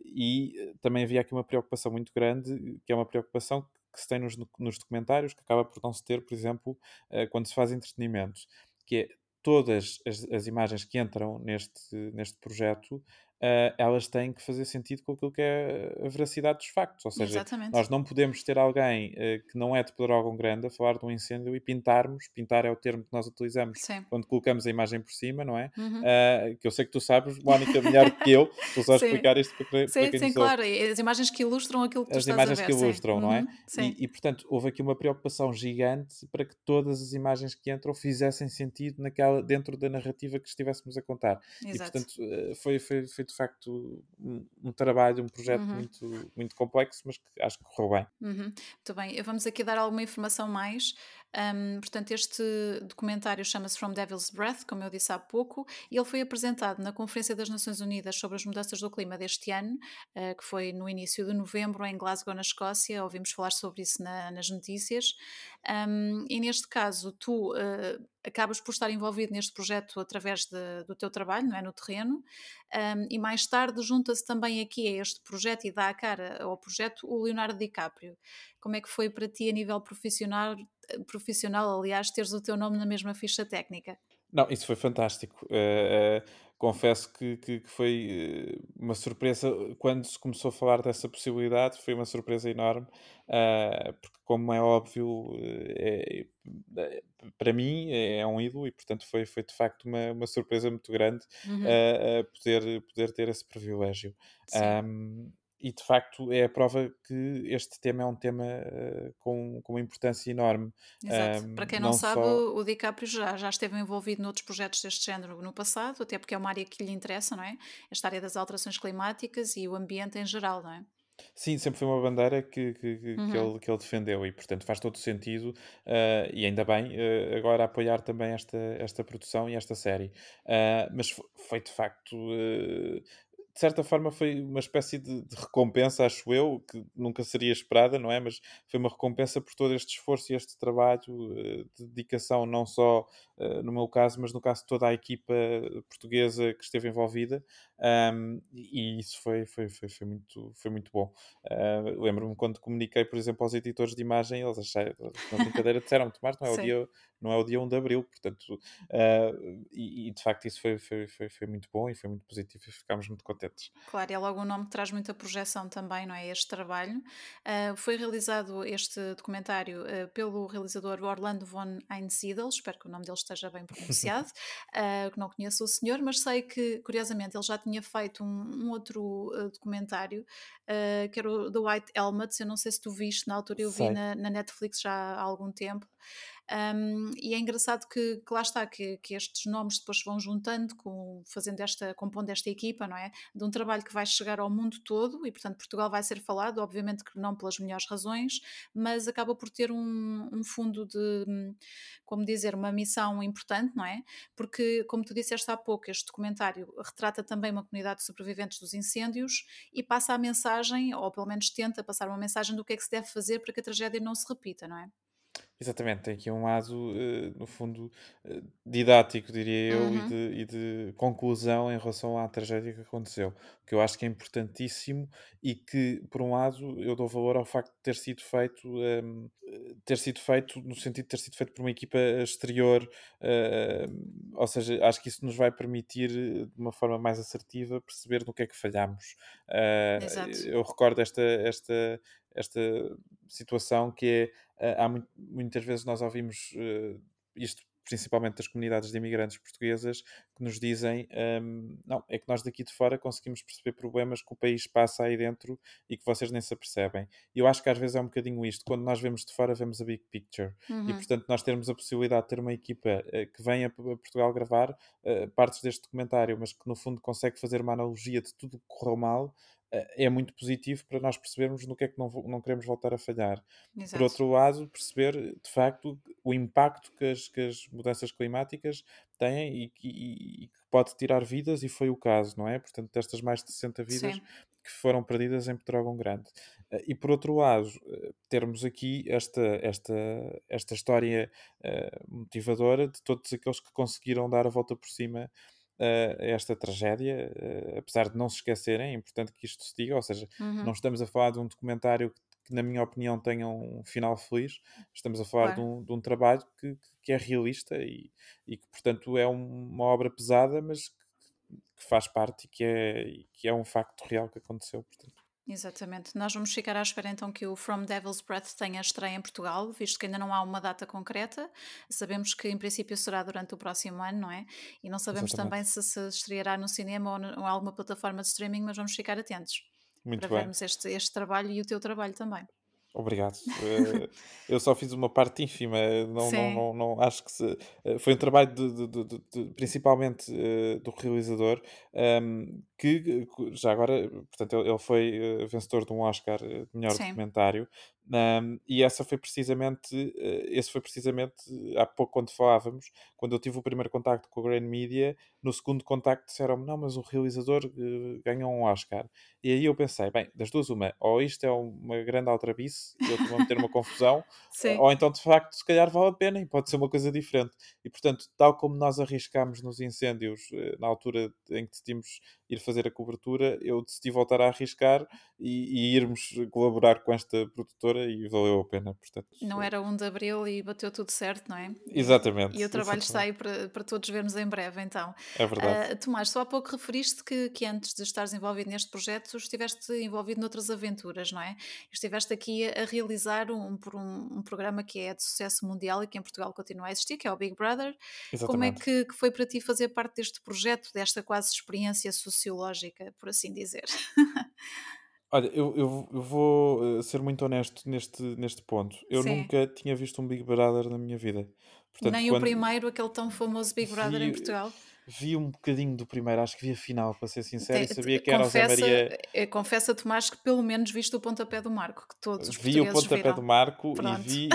e também havia aqui uma preocupação muito grande, que é uma preocupação que se tem nos, nos documentários, que acaba por não se ter, por exemplo, quando se faz entretenimentos, que é todas as, as, imagens que entram neste, neste projeto uh, elas têm que fazer sentido com aquilo que é a veracidade dos factos. Ou seja, Exatamente. nós não podemos ter alguém uh, que não é de Pedrógão Grande a falar de um incêndio e pintarmos, pintar é o termo que nós utilizamos Sim. quando colocamos a imagem por cima, não é? Uhum. Uh, que eu sei que tu sabes, Mónica, melhor que eu, estou só a explicar isto para, sim, para quem Sim, claro, as imagens que ilustram aquilo que tu as estás imagens a ver, que ilustram, não é? Uhum. E, e, portanto, houve aqui uma preocupação gigante para que todas as imagens que entram fizessem sentido naquela, dentro da narrativa que estivéssemos a contar. Exato. E, portanto, foi, foi, foi foi de facto um, um trabalho, um projeto uhum. muito, muito complexo, mas que acho que correu bem. Uhum. Muito bem, vamos aqui dar alguma informação mais. Um, portanto, este documentário chama-se From Devil's Breath, como eu disse há pouco, e ele foi apresentado na Conferência das Nações Unidas sobre as Mudanças do Clima deste ano, uh, que foi no início de novembro em Glasgow, na Escócia. Ouvimos falar sobre isso na, nas notícias. Um, e neste caso, tu uh, acabas por estar envolvido neste projeto através de, do teu trabalho, não é? No terreno, um, e mais tarde junta-se também aqui a este projeto e dá a cara ao projeto o Leonardo DiCaprio. Como é que foi para ti a nível profissional, profissional aliás, teres o teu nome na mesma ficha técnica? Não, isso foi fantástico. Uh, uh, confesso que, que, que, foi uma surpresa quando se começou a falar dessa possibilidade, foi uma surpresa enorme, uh, porque, como é óbvio, é, é, para mim é um ídolo e, portanto, foi, foi de facto uma, uma surpresa muito grande uhum. poder, poder ter esse privilégio. Um, e de facto é a prova que este tema é um tema uh, com, com uma importância enorme. Exato. Um, Para quem não, não sabe, só... o DiCaprio já, já esteve envolvido noutros projetos deste género no passado, até porque é uma área que lhe interessa, não é? Esta área das alterações climáticas e o ambiente em geral, não é? Sim, sempre foi uma bandeira que, que, uhum. que, ele, que ele defendeu e, portanto, faz todo o sentido uh, e ainda bem uh, agora apoiar também esta, esta produção e esta série. Uh, mas foi de facto de certa forma foi uma espécie de, de, recompensa, acho eu, que nunca seria esperada, não é? Mas foi uma recompensa por todo este esforço e este trabalho uh, de dedicação, não só uh, no meu caso, mas no caso de toda a equipa portuguesa que esteve envolvida. Um, e isso foi, foi, foi, foi, muito, foi muito bom. Uh, Lembro-me quando comuniquei, por exemplo, aos editores de imagem, eles acharam, na brincadeira, disseram: Tomás, não é o dia não é o dia 1 de Abril, portanto, uh, e, e, de facto isso foi, foi, foi, foi, muito bom e foi muito positivo e ficámos muito contentes. Claro, e é logo um nome que traz muita projeção também, não é? Este trabalho. Uh, foi realizado este documentário uh, pelo realizador Orlando von Einsiedel, espero que o nome dele esteja bem pronunciado, [LAUGHS] que não conheço o senhor, mas sei que, curiosamente, ele já tinha feito um, um outro documentário, que era o The White Helmets, eu não sei se tu viste, na altura eu vi na, na Netflix já há algum tempo. Um, e é engraçado que, que lá está, que, que, estes nomes depois vão juntando, com, fazendo esta, compondo esta equipa, não é? De um trabalho que vai chegar ao mundo todo e, portanto, Portugal vai ser falado, obviamente que não pelas melhores razões, mas acaba por ter um, um fundo de, como dizer, uma missão importante, não é? Porque, como tu disseste há pouco, este documentário retrata também uma comunidade de sobreviventes dos incêndios e passa a mensagem, ou pelo menos tenta passar uma mensagem do que é que se deve fazer para que a tragédia não se repita, não é? Exatamente, tem aqui um lado, uh, no fundo, uh, didático, diria eu, e, uhum. de, e de conclusão em relação à tragédia que aconteceu. Que eu acho que é importantíssimo e que, por um lado, eu dou valor ao facto de ter sido feito, um, ehm, ter sido feito no sentido de ter sido feito por uma equipa exterior, uh, ou seja, acho que isso nos vai permitir, de uma forma mais assertiva, perceber no que é que falhamos. Eu recordo esta, esta, esta situação que é, eh, há muitas vezes nós ouvimos uh, isto principalmente das comunidades de imigrantes portuguesas que nos dizem um, ehm, não, é que nós daqui de fora conseguimos perceber problemas que o país passa aí dentro e que vocês nem se apercebem. E eu acho que às vezes é um bocadinho isto, quando nós vemos de fora vemos a big picture uhum. e portanto nós termos a possibilidade de ter uma equipa uh, que venha a Portugal gravar uh, partes deste documentário, mas que no fundo consegue fazer uma analogia de tudo que correu mal é muito positivo para nós percebermos no que é que não, não queremos voltar a falhar. Exato. Por outro lado, perceber de facto o impacto que as, que as mudanças climáticas têm e que pode tirar vidas, e foi o caso, não é? Portanto, destas mais de 60 vidas Sim. que foram perdidas em Petrógão Grande. Eh, e por outro lado, eh, termos aqui esta, esta, esta história uh, motivadora de todos aqueles que conseguiram dar a volta por cima uh, esta tragédia, uh, apesar de não se esquecerem, é importante que isto se diga, ou seja, uhum. não estamos a falar de um documentário que, que, na minha opinião, tenha um final feliz, estamos a falar claro. de, um, de, um, trabalho que, que é realista e, e, que, portanto, é um, uma obra pesada, mas que, que, faz parte e que é, que é um facto real que aconteceu, portanto. Exatamente. Nós vamos ficar à espera então que o From Devil's Breath tenha estreia em Portugal, visto que ainda não há uma data concreta. Sabemos que em princípio será durante o próximo ano, não é? E não sabemos Exatamente. também se se estreará no cinema ou, em alguma plataforma de streaming, mas vamos ficar atentos Muito para bem. vermos este, este trabalho e o teu trabalho também. Obrigado. Uh, [LAUGHS] eu só fiz uma parte ínfima, não, não, não, não acho que se, uh, foi um trabalho de, de, de, principalmente uh, do realizador, um, ehm, que já agora, portanto, ele, ele foi vencedor de um Oscar de melhor Sim. documentário, um, e essa foi precisamente, esse foi precisamente há pouco quando falávamos, quando eu tive o primeiro contacto com a Grand Media, no segundo contacto disseram-me, não, mas o realizador ganhou um Oscar. E aí eu pensei, bem, das duas uma, ou isto é uma grande altrabice e outro vão ter uma confusão, [LAUGHS] ou então de facto se calhar vale a pena e pode ser uma coisa diferente. E portanto, tal como nós arriscámos nos incêndios eh, na altura em que decidimos ir fazer a cobertura, eu decidi voltar a arriscar e, e irmos colaborar com esta produtora e valeu a pena. Portanto, não era 1 de Abril e bateu tudo certo, não é? Exatamente. E o trabalho exatamente. está aí para, para todos vermos em breve, então. É verdade. Uh, Tomás, só há pouco referiste que, que antes de estares envolvido neste projeto, estiveste envolvido noutras aventuras, não é? Estiveste aqui a realizar um, um, um programa que é de sucesso mundial e que em Portugal continua a existir, que é o Big Brother. Exatamente. Como é que, que foi para ti fazer parte deste projeto, desta quase experiência sociológica, por assim dizer? [LAUGHS] Olha, eu, eu, eu vou uh, ser muito honesto neste, neste ponto. Eu Sim. nunca tinha visto um Big Brother na minha vida. Portanto, Nem o primeiro, aquele tão famoso Big Brother vi, em Portugal vi um bocadinho do primeiro, acho que vi a final, para ser sincero, e sabia que era o Zé Maria. Eh, confessa, Tomás, que pelo menos viste o pontapé do Marco, que todos os Vi o pontapé viram. do Marco e vi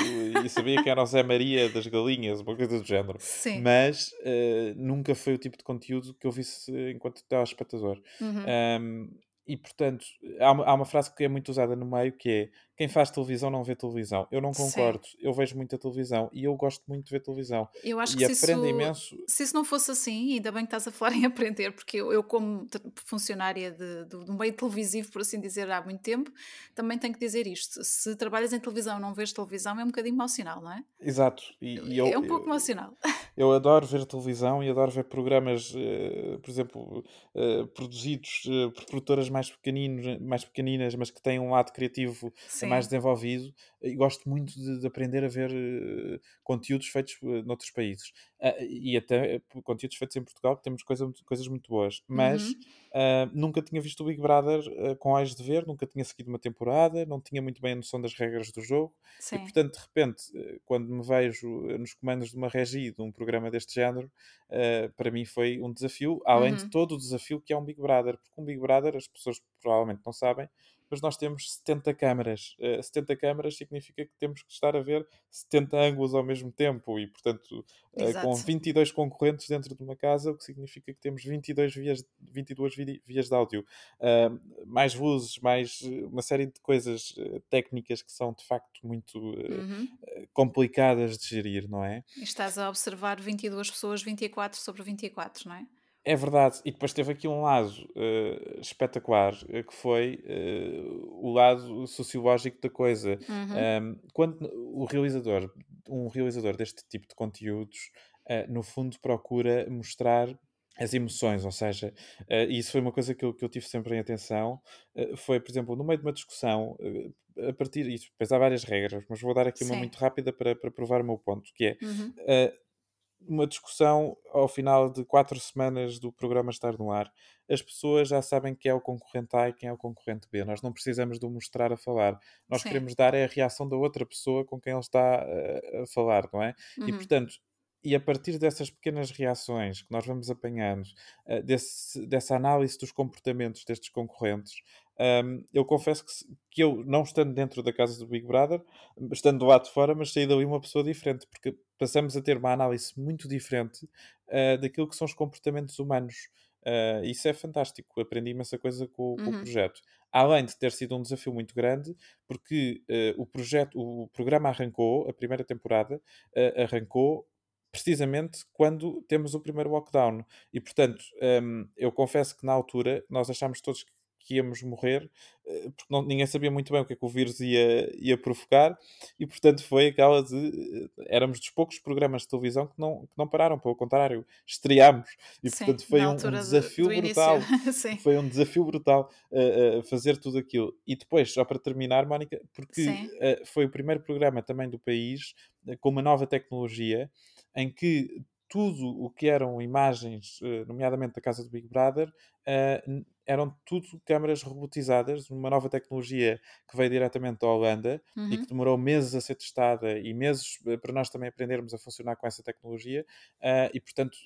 e sabia que era o Zé Maria das galinhas, uma coisa do género. Sim. Mas uh, nunca foi o tipo de conteúdo que eu visse enquanto telespectador. Uhum. Um, e portanto, há uma, há uma frase que é muito usada no meio que é quem faz televisão não vê televisão. Eu não concordo. Sim. Eu vejo muita televisão e eu gosto muito de ver televisão. Eu acho e que se isso, imenso. Se isso não fosse assim, ainda bem que estás a falar [LAUGHS] em aprender, porque eu, eu como funcionária de, de, um meio televisivo, por assim dizer, há muito tempo, também tenho que dizer isto. Se trabalhas em televisão e não vês televisão, é um bocadinho mau sinal, não é? Exato. E, e eu, é um pouco eu, mau sinal. [LAUGHS] Eu adoro ver televisão e adoro ver programas, uh, por exemplo, uh, produzidos uh, por produtoras mais, pequeninos, mais pequeninas, mas que têm um lado criativo Sim mais desenvolvido e gosto muito de, de aprender a ver uh, conteúdos feitos uh, noutros países uh, e até conteúdos feitos em Portugal que temos coisa, coisas muito boas mas uhum. nunca tinha visto o Big Brother com olhos de ver, nunca tinha seguido uma temporada não tinha muito bem a noção das regras do jogo Sim. e portanto de repente quando me vejo nos comandos de uma regi de um programa deste género para mim foi um desafio além uhum. de todo o desafio que é um Big Brother porque um Big Brother as pessoas provavelmente não sabem mas nós temos 70 câmaras. Uh, 70 câmaras significa que temos que estar a ver 70 ângulos ao mesmo tempo e, portanto, uh, com 22 concorrentes dentro de uma casa, o que significa que temos 22 vias, 22 vias de áudio, uh, mais luzes, mais uma série de coisas eh, técnicas que são de facto muito uhum. complicadas de gerir, não é? E estás a observar 22 pessoas 24 sobre 24, não é? É verdade, e depois teve aqui um lado uh, espetacular uh, que foi uh, o lado sociológico da coisa. Uhum. Um, quando o realizador, um realizador deste tipo de conteúdos, no fundo procura mostrar as emoções, ou seja, e isso foi uma coisa que eu, que eu tive sempre em atenção, foi, por exemplo, no meio de uma discussão, a partir, e depois há várias regras, mas vou dar aqui Sim. uma muito rápida para, para provar o meu ponto, que é, uhum uma discussão ao final de quatro semanas do programa estar no ar. As pessoas já sabem quem é o concorrente A e quem é o concorrente B. Nós não precisamos de o mostrar a falar. Nós Sim. queremos dar é a reação da outra pessoa com quem ele está a, a falar, não é? Uhum. E portanto, e a partir dessas pequenas reações que nós vamos apanhando, uh, desse, dessa análise dos comportamentos destes concorrentes, um, eu confesso que, que, eu, não estando dentro da casa do Big Brother, estando do lado de fora, mas saí dali uma pessoa diferente, porque passamos a ter uma análise muito diferente uh, daquilo que são os comportamentos humanos. Uh, isso é fantástico, aprendi imensa coisa com, com o uhum. projeto. Além de ter sido um desafio muito grande, porque uh, o projeto, o programa arrancou, a primeira temporada arrancou precisamente quando temos o primeiro lockdown. E portanto, um, eu confesso que na altura nós achámos todos que que íamos morrer, eh, porque não, ninguém sabia muito bem o que é que o vírus ia, ia provocar, e portanto foi aquela de. Eh, éramos dos poucos programas de televisão que não, que não pararam, pelo contrário, estreámos, e Sim, portanto foi um, um, desafio do, do brutal. [LAUGHS] foi um desafio brutal uh, uh, fazer tudo aquilo. E depois, só para terminar, Mónica, porque uh, foi o primeiro programa também do país com uma nova tecnologia em que tudo o que eram imagens, nomeadamente da casa do Big Brother, eram tudo câmaras robotizadas, uma nova tecnologia que veio diretamente da Holanda Uhum. e que demorou meses a ser testada e meses eh, para nós também aprendermos a funcionar com essa tecnologia. E, portanto,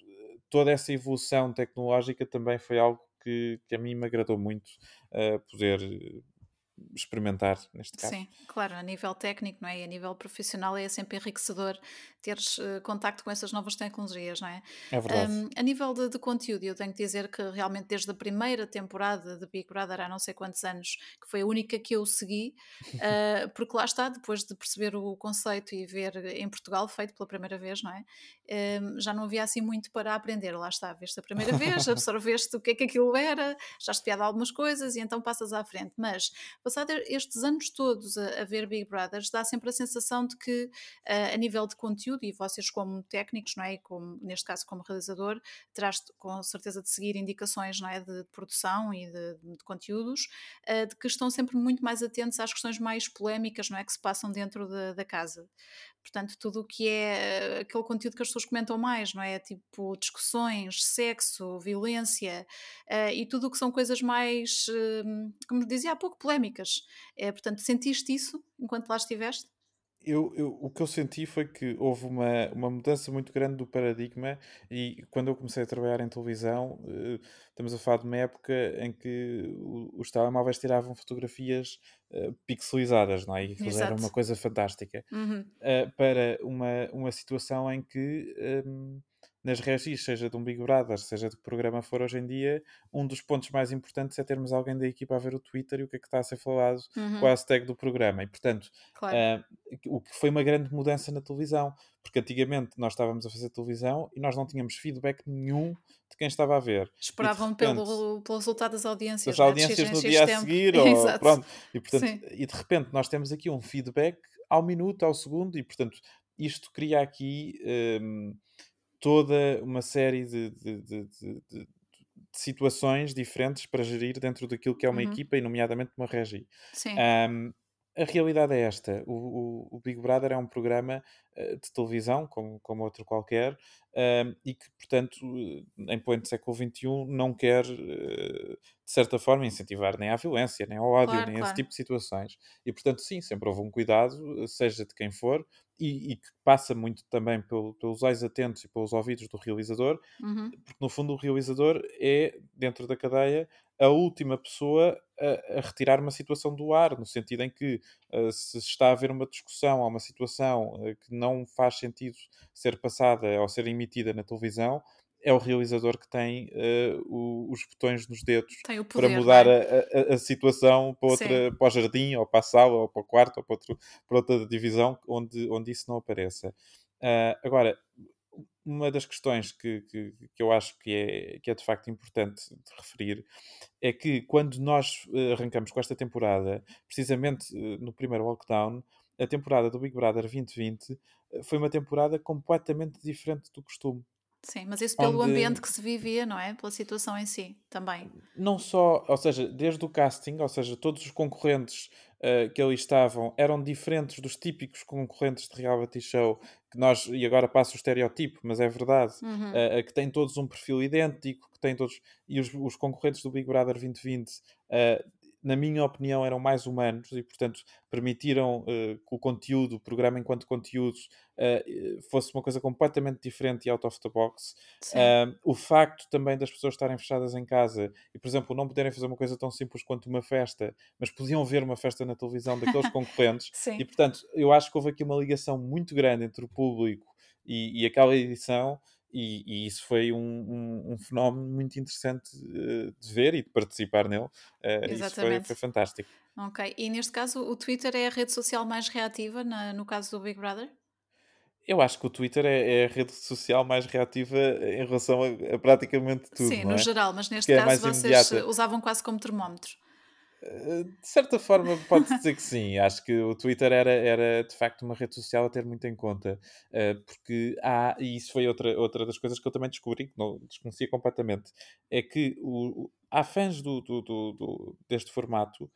toda essa evolução tecnológica também foi algo que, que a mim me agradou muito poder experimentar neste caso. Sim, claro, a nível técnico não é? e a nível profissional é sempre enriquecedor teres uh, contacto com essas novas tecnologias, não é? É verdade. Um, a nível de, de, conteúdo, eu tenho que dizer que realmente desde a primeira temporada de Big Brother há não sei quantos anos, que foi a única que eu segui, uh, [LAUGHS] porque lá está, depois de perceber o conceito e ver em Portugal feito pela primeira vez, não é? Um, já não havia assim muito para aprender, lá está, veste a primeira vez, [LAUGHS] absorveste o que é que aquilo era, já espiado algumas coisas e então passas à frente, mas passado estes anos todos a, a, ver Big Brothers, dá sempre a sensação de que, uh, a nível de conteúdo, e vocês como técnicos, não é? como, neste caso como realizador, terás com certeza de seguir indicações não é? de, produção e de, de conteúdos, uh, de que estão sempre muito mais atentos às questões mais polémicas não é? que se passam dentro de, da casa. Portanto, tudo o que é aquele conteúdo que as pessoas comentam mais, não é? Tipo discussões, sexo, violência uh, e tudo o que são coisas mais, uh, como dizia há pouco, polémicas. É, portanto, sentiste isso enquanto lá estiveste? Eu, eu, o que eu senti foi que houve uma, uma mudança muito grande do paradigma e quando eu comecei a trabalhar em televisão, uh, estamos a falar de uma época em que os telemóveis tiravam fotografias uh, pixelizadas, não é? E aquilo era uma coisa fantástica. Uhum. Uh, para uma, uma situação em que um, nas regis, seja de um Big Brother, seja de que programa for hoje em dia, um dos pontos mais importantes é termos alguém da equipa a ver o Twitter e o que é que está a ser falado uhum. com a hashtag do programa. E, portanto, claro. uh, o que foi uma grande mudança na televisão. Porque antigamente nós estávamos a fazer televisão e nós não tínhamos feedback nenhum de quem estava a ver. Esperavam repente, pelo, pelo resultado das audiências. Das audiências no dia a seguir. [LAUGHS] Ou, pronto, e, portanto, e de repente nós temos aqui um feedback ao minuto, ao segundo, e portanto isto cria aqui. Um, toda uma série de, de, de, de, situações diferentes para gerir dentro daquilo que é uma uhum. equipa e, nomeadamente, uma regi. Sim. Um, a realidade é esta: o, o, o, Big Brother é um programa de televisão, como, como outro qualquer, e que, portanto, em pleno século XXI, não quer, uh, de certa forma, incentivar nem à violência, nem ao ódio, claro, nem claro. esse tipo de situações. E, portanto, sim, sempre houve um cuidado, seja de quem for, e, e que passa muito também pelo, pelos olhos atentos e pelos ouvidos do realizador, uhum. porque, no fundo, o realizador é, dentro da cadeia, a última pessoa a, a, retirar uma situação do ar, no sentido em que uh, se está a haver uma discussão ou uma situação uh, que não faz sentido ser passada ou ser emitida na televisão, é o realizador que tem uh, os botões nos dedos poder, para mudar é? a, a, a, situação para, outra, para o jardim, ou para a sala, ou para o quarto, ou para, outro, para outra divisão onde, onde isso não apareça. agora, uma das questões que, que, que, eu acho que é, que é de facto importante de referir é que quando nós arrancamos com esta temporada, precisamente no primeiro lockdown, a temporada do Big Brother 2020 foi uma temporada completamente diferente do costume. Sim, mas isso pelo onde... ambiente que se vivia, não é? Pela situação em si, também. Não só, ou seja, desde o casting, ou seja, todos os concorrentes uh, que ali estavam eram diferentes dos típicos concorrentes de reality show que nós, e agora passo o estereotipo, mas é verdade, uhum. uh, que têm todos um perfil idêntico, que têm todos, e os, os concorrentes do Big Brother 2020 uh, na minha opinião, eram mais humanos e, portanto, permitiram uh, que o conteúdo, o programa enquanto conteúdo, uh, fosse uma coisa completamente diferente e out of the box. Uh, o facto também das pessoas estarem fechadas em casa e, por exemplo, não poderem fazer uma coisa tão simples quanto uma festa, mas podiam ver uma festa na televisão daqueles [LAUGHS] concorrentes. e, portanto, eu acho que houve aqui uma ligação muito grande entre o público e, e aquela edição e, e, isso foi um, um, um, fenómeno muito interessante uh, de ver e de participar nele. Uh, isso foi, foi, fantástico. Ok, e neste caso o Twitter é a rede social mais reativa na, no caso do Big Brother? Eu acho que o Twitter é, é, a rede social mais reativa em relação a, a praticamente tudo. Sim, no é? geral, mas neste Porque caso é vocês imediata. usavam quase como termómetro. De certa forma, pode-se dizer que sim. Acho que o Twitter era, era de facto uma rede social a ter muito em conta, uh, porque há, e isso foi outra, outra das coisas que eu também descobri, que não desconhecia completamente, é que o, há fãs do, do, do, do deste formato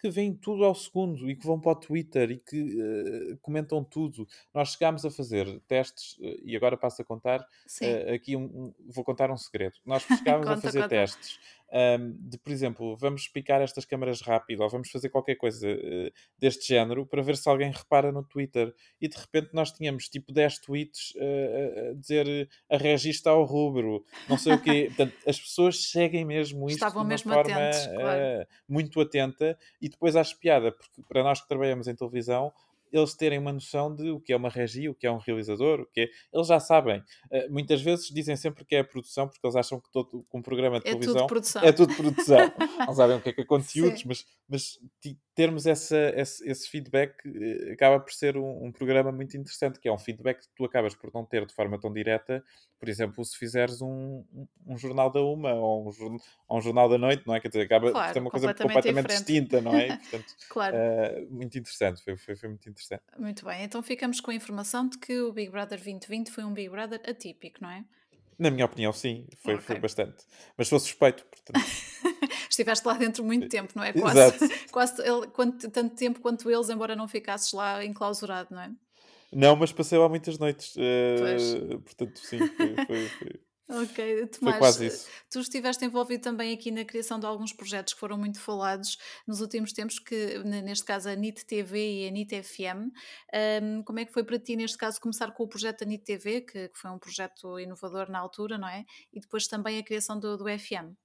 que veem tudo ao segundo e que vão para o Twitter e que uh, comentam tudo. Nós chegámos a fazer testes, uh, e agora passo a contar uh, aqui um, um, vou contar um segredo. Nós [LAUGHS] chegámos conta, a fazer conta. testes um, de, por exemplo, vamos picar estas câmaras rápido ou vamos fazer qualquer coisa uh, deste género para ver se alguém repara no Twitter. E de repente nós tínhamos tipo 10 tweets uh, a dizer a regista ao rubro, não sei o quê. [LAUGHS] Portanto, as pessoas seguem mesmo isto Estavam de uma mesmo forma atentos, claro. muito atenta e depois acho piada, porque para nós que trabalhamos em televisão eles terem uma noção de o que é uma regia, o que é um realizador, o que é... Eles já sabem. Uh, muitas vezes dizem sempre que é a produção, porque eles acham que todo um programa de é televisão tudo produção. é tudo produção. [LAUGHS] não sabem o que é que é conteúdos, mas, mas termos essa, esse, esse feedback uh, acaba por ser um, um, programa muito interessante, que é um feedback que tu acabas por não ter de forma tão direta, por exemplo, se fizeres um, um jornal da uma ou um, ou um, jornal da noite, não é? Quer dizer, acaba claro, por ser uma coisa completamente diferente. distinta, não é? [LAUGHS] Portanto, claro. Uh, muito interessante, foi, foi, foi muito interessante. Muito bem, então ficamos com a informação de que o Big Brother 2020 foi um Big Brother atípico, não é? Na minha opinião, sim, foi, okay. foi bastante. Mas sou suspeito, portanto. [LAUGHS] Estiveste lá dentro muito tempo, não é? Quase, Exato. [LAUGHS] quase ele, quanto, tanto tempo quanto eles, embora não ficasses lá enclausurado, não é? Não, mas passei lá muitas noites. Uh, portanto, sim, foi, foi, foi, Ok, [LAUGHS] Tomás, Foi quase isso. tu estiveste envolvido também aqui na criação de alguns projetos que foram muito falados nos últimos tempos, que neste caso a NIT TV e a NIT FM. Um, como é que foi para ti, neste caso, começar com o projeto da NIT TV, que, que, foi um projeto inovador na altura, não é? E depois também a criação do, do FM?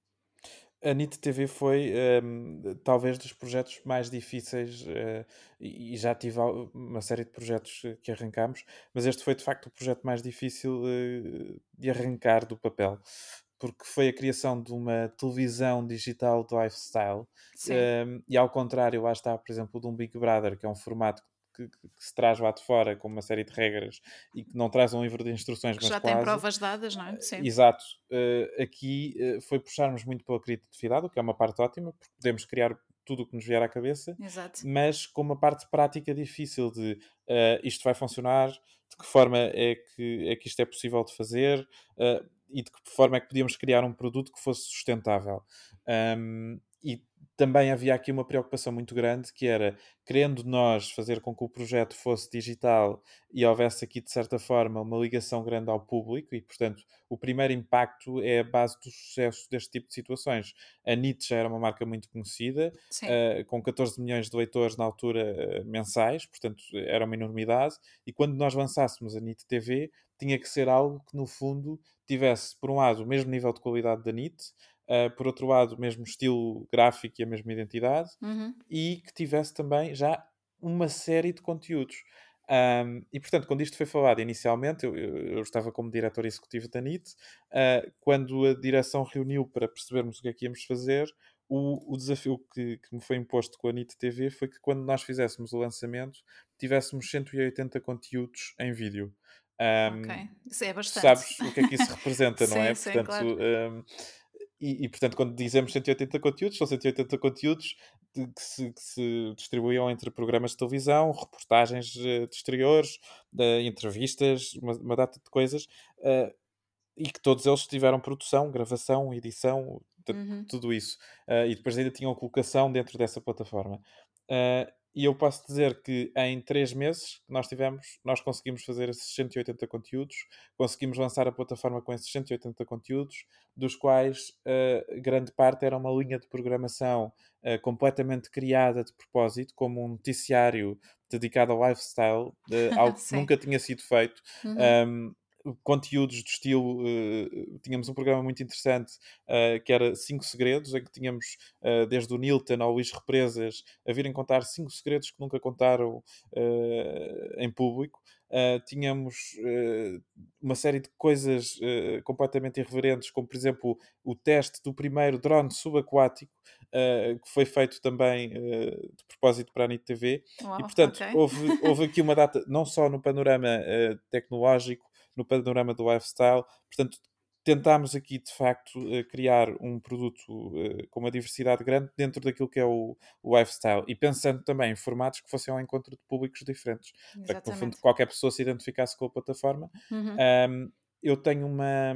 A NIT TV foi um, talvez dos projetos mais difíceis uh, e, já tive uma série de projetos que arrancámos, mas este foi de facto o projeto mais difícil uh, de arrancar do papel, porque foi a criação de uma televisão digital de lifestyle um, e ao contrário, lá está, por exemplo, de um Big Brother, que é um formato que, que, que, se traz lá de fora com uma série de regras e que não traz um livro de instruções, que mas já quase. tem provas dadas, não é? Sim. Exato. Uh, aqui uh, foi puxarmos muito pela criatividade, o que é uma parte ótima, porque podemos criar tudo o que nos vier à cabeça, Exato. mas com uma parte prática difícil de uh, isto vai funcionar, de que forma é que, é que isto é possível de fazer e de que forma é que podíamos criar um produto que fosse sustentável. Um, também havia aqui uma preocupação muito grande que era, querendo nós fazer com que o projeto fosse digital e houvesse aqui, de certa forma, uma ligação grande ao público, e, portanto, o primeiro impacto é a base do sucesso deste tipo de situações. A NIT já era uma marca muito conhecida, uh, com 14 milhões de leitores na altura uh, mensais, portanto, era uma enormidade, e quando nós lançássemos a NIT TV, tinha que ser algo que, no fundo, tivesse, por um lado, o mesmo nível de qualidade da NIT, Uh, por outro lado, o mesmo estilo gráfico e a mesma identidade, uhum. e que tivesse também já uma série de conteúdos. Um, e portanto, quando isto foi falado inicialmente, eu, eu, eu estava como diretor executivo da NIT, uh, quando a direção reuniu para percebermos o que é que íamos fazer, o, o desafio que, que, me foi imposto com a NIT TV foi que quando nós fizéssemos o lançamento, tivéssemos 180 conteúdos em vídeo. Um, ok, isso é bastante. Sabes o que é que isso representa, [LAUGHS] não sim, é? Sim, Portanto, claro. um, e, e, portanto, quando dizemos 180 conteúdos, são 180 conteúdos de, que, se, que, se, distribuíam entre programas de televisão, reportagens de exteriores, de entrevistas, uma, uma, data de coisas, uh, e que todos eles tiveram produção, gravação, edição, uhum. tudo isso. Uh, e depois ainda tinham colocação dentro dessa plataforma. Uh, e eu posso dizer que em três meses que nós tivemos, nós conseguimos fazer esses 180 conteúdos, conseguimos lançar a plataforma com esses 180 conteúdos, dos quais uh, grande parte era uma linha de programação uh, completamente criada de propósito, como um noticiário dedicado ao lifestyle, uh, [LAUGHS] algo que nunca tinha sido feito. Uhum. Um, conteúdos do estilo. Uh, tínhamos um programa muito interessante uh, que era Cinco Segredos, em que tínhamos uh, desde o Nilton ao Luís Represas a virem contar cinco segredos que nunca contaram em público. tínhamos uma série de coisas completamente irreverentes, como por exemplo o teste do primeiro drone subaquático, que foi feito também de propósito para a NIT TV. E portanto, okay. houve, houve aqui uma data, não só no panorama tecnológico, no panorama do lifestyle. Portanto, tentámos aqui de facto eh, criar um produto eh, com uma diversidade grande dentro daquilo que é o, o lifestyle e pensando também em formatos que fossem ao encontro de públicos diferentes Exatamente. para que no fundo qualquer pessoa se identificasse com a plataforma. Uhum. Um, eu tenho uma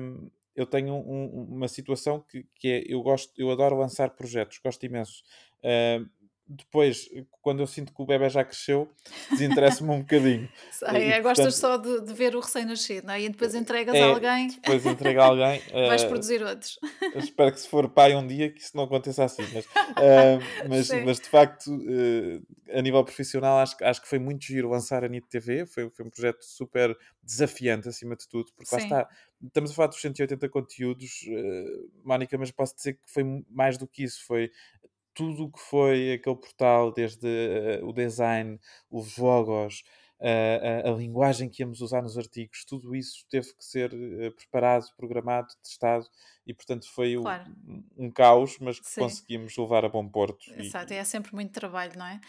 eu tenho um, uma situação que, que é eu gosto eu adoro lançar projetos gosto imenso uh, depois, quando eu sinto que o bebê já cresceu, desinteressa-me um bocadinho. [LAUGHS] Sei, é, gostas só de, de, ver o recém-nascido, não é? E depois entregas é, a alguém. Depois entrega a alguém. [LAUGHS] Vais uh, produzir outros. Espero que se for pai um dia que isso não aconteça assim. Mas, uh, [LAUGHS] mas, mas, de facto, uh, a nível profissional, acho, acho que foi muito giro lançar a NIT TV. Foi, foi um projeto super desafiante, acima de tudo, porque lá está. Estamos a falar dos 180 conteúdos, Mónica, mas posso dizer que foi mais do que isso. Foi tudo o que foi aquele portal, desde uh, o design, os logos, uh, a, a, linguagem que íamos usar nos artigos, tudo isso teve que ser uh, preparado, programado, testado e, portanto, foi claro. um, um, caos, mas que Sim. conseguimos levar a bom porto. Exato, e... é sempre muito trabalho, não é?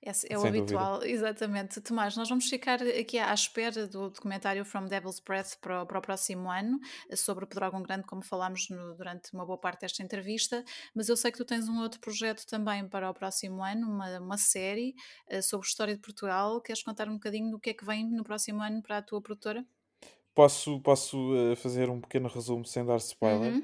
É, é o Sem habitual, dúvida. exatamente. Tomás, nós vamos ficar aqui à espera do documentário From Devil's Breath para, para o próximo ano, sobre o Pedrógão Grande, como falámos no, durante uma boa parte desta entrevista, mas eu sei que tu tens um outro projeto também para o próximo ano, uma, uma série uh, sobre história de Portugal. Queres contar um bocadinho do que é que vem no próximo ano para a tua produtora? Posso, posso uh, fazer um pequeno resumo sem dar spoiler, uhum,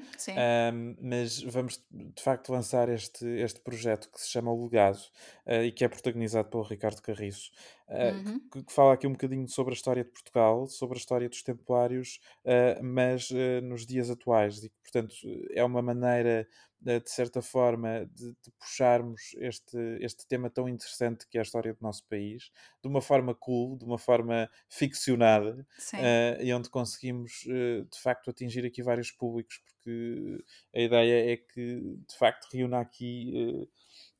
um, mas vamos de facto lançar este, este projeto que se chama O Legado uh, e que é protagonizado pelo Ricardo Carriço, uhum. que, que, fala aqui um bocadinho sobre a história de Portugal, sobre a história dos Templários, mas nos dias atuais, e portanto é uma maneira de certa forma, de, de, puxarmos este, este tema tão interessante que é a história do nosso país, de uma forma cool, de uma forma ficcionada, e onde conseguimos, de facto, atingir aqui vários públicos, porque a ideia é que, de facto, reúna aqui,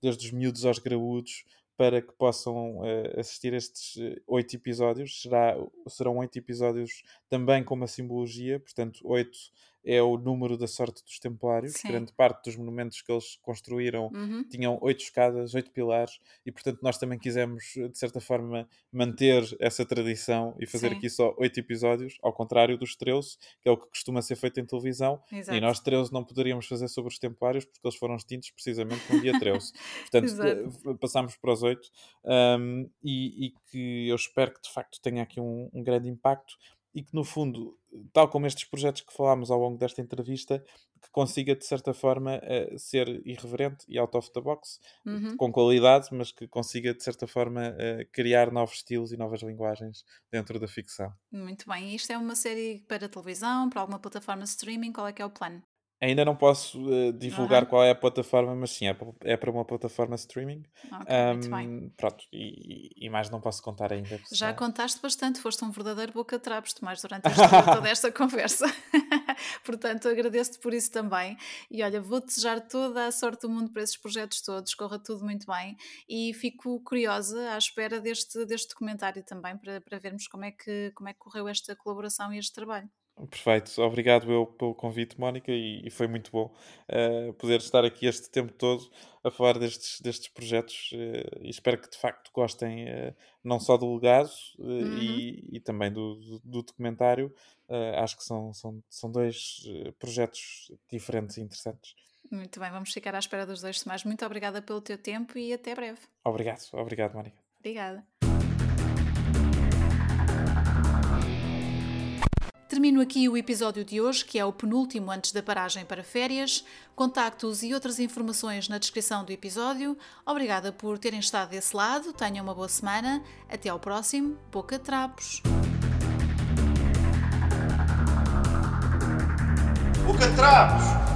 desde os miúdos aos graúdos, para que possam uh, assistir estes oito episódios. Será, serão oito episódios também com uma simbologia, portanto, oito é o número da sorte dos Templários. Sim. Grande parte dos monumentos que eles construíram uhum. tinham oito escadas, oito pilares, e portanto nós também quisemos, de certa forma, manter essa tradição e fazer Sim. aqui só oito episódios, ao contrário dos 13, que é o que costuma ser feito em televisão. Exato. E nós 13 não poderíamos fazer sobre os Templários porque eles foram extintos precisamente no dia 13. [LAUGHS] portanto, eh, passámos para os oito, um, e, e, que eu espero que de facto tenha aqui um, um grande impacto e que, no fundo, tal como estes projetos que falámos ao longo desta entrevista, que consiga, de certa forma, uh, ser irreverente e out of the box, uhum. com qualidade, mas que consiga, de certa forma, uh, criar novos estilos e novas linguagens dentro da ficção. Muito bem. Isto é uma série para televisão, para alguma plataforma de streaming? Qual é que é o plano? Ainda não posso uh, divulgar uhum. qual é a plataforma, mas sim, é, é para uma plataforma streaming. Okay, um, muito bem. Pronto, e, e, mais não posso contar ainda. Já contaste bastante, foste um verdadeiro boca de trapos, Tomás, durante esta, [LAUGHS] toda esta conversa. [LAUGHS] Portanto, agradeço-te por isso também. E olha, vou desejar toda a sorte do mundo para esses projetos todos, corra tudo muito bem. E fico curiosa à espera deste, deste documentário também, para, para vermos como é, que, como é que correu esta colaboração e este trabalho. Perfeito, obrigado eu pelo convite, Mónica, e, e foi muito bom uh, poder estar aqui este tempo todo a falar destes, destes projetos uh, e espero que de facto gostem uh, não só do legado uhum. e, e, também do, do, do documentário. acho que são, são, são dois projetos diferentes e interessantes. Muito bem, vamos ficar à espera dos dois semanas. Muito obrigada pelo teu tempo e até breve. Obrigado, obrigado, Mónica. Obrigada. Termino aqui o episódio de hoje, que é o penúltimo antes da paragem para férias. Contactos e outras informações na descrição do episódio. Obrigada por terem estado desse lado. Tenham uma boa semana. Até ao próximo. Boca Trapos. Boca Trapos!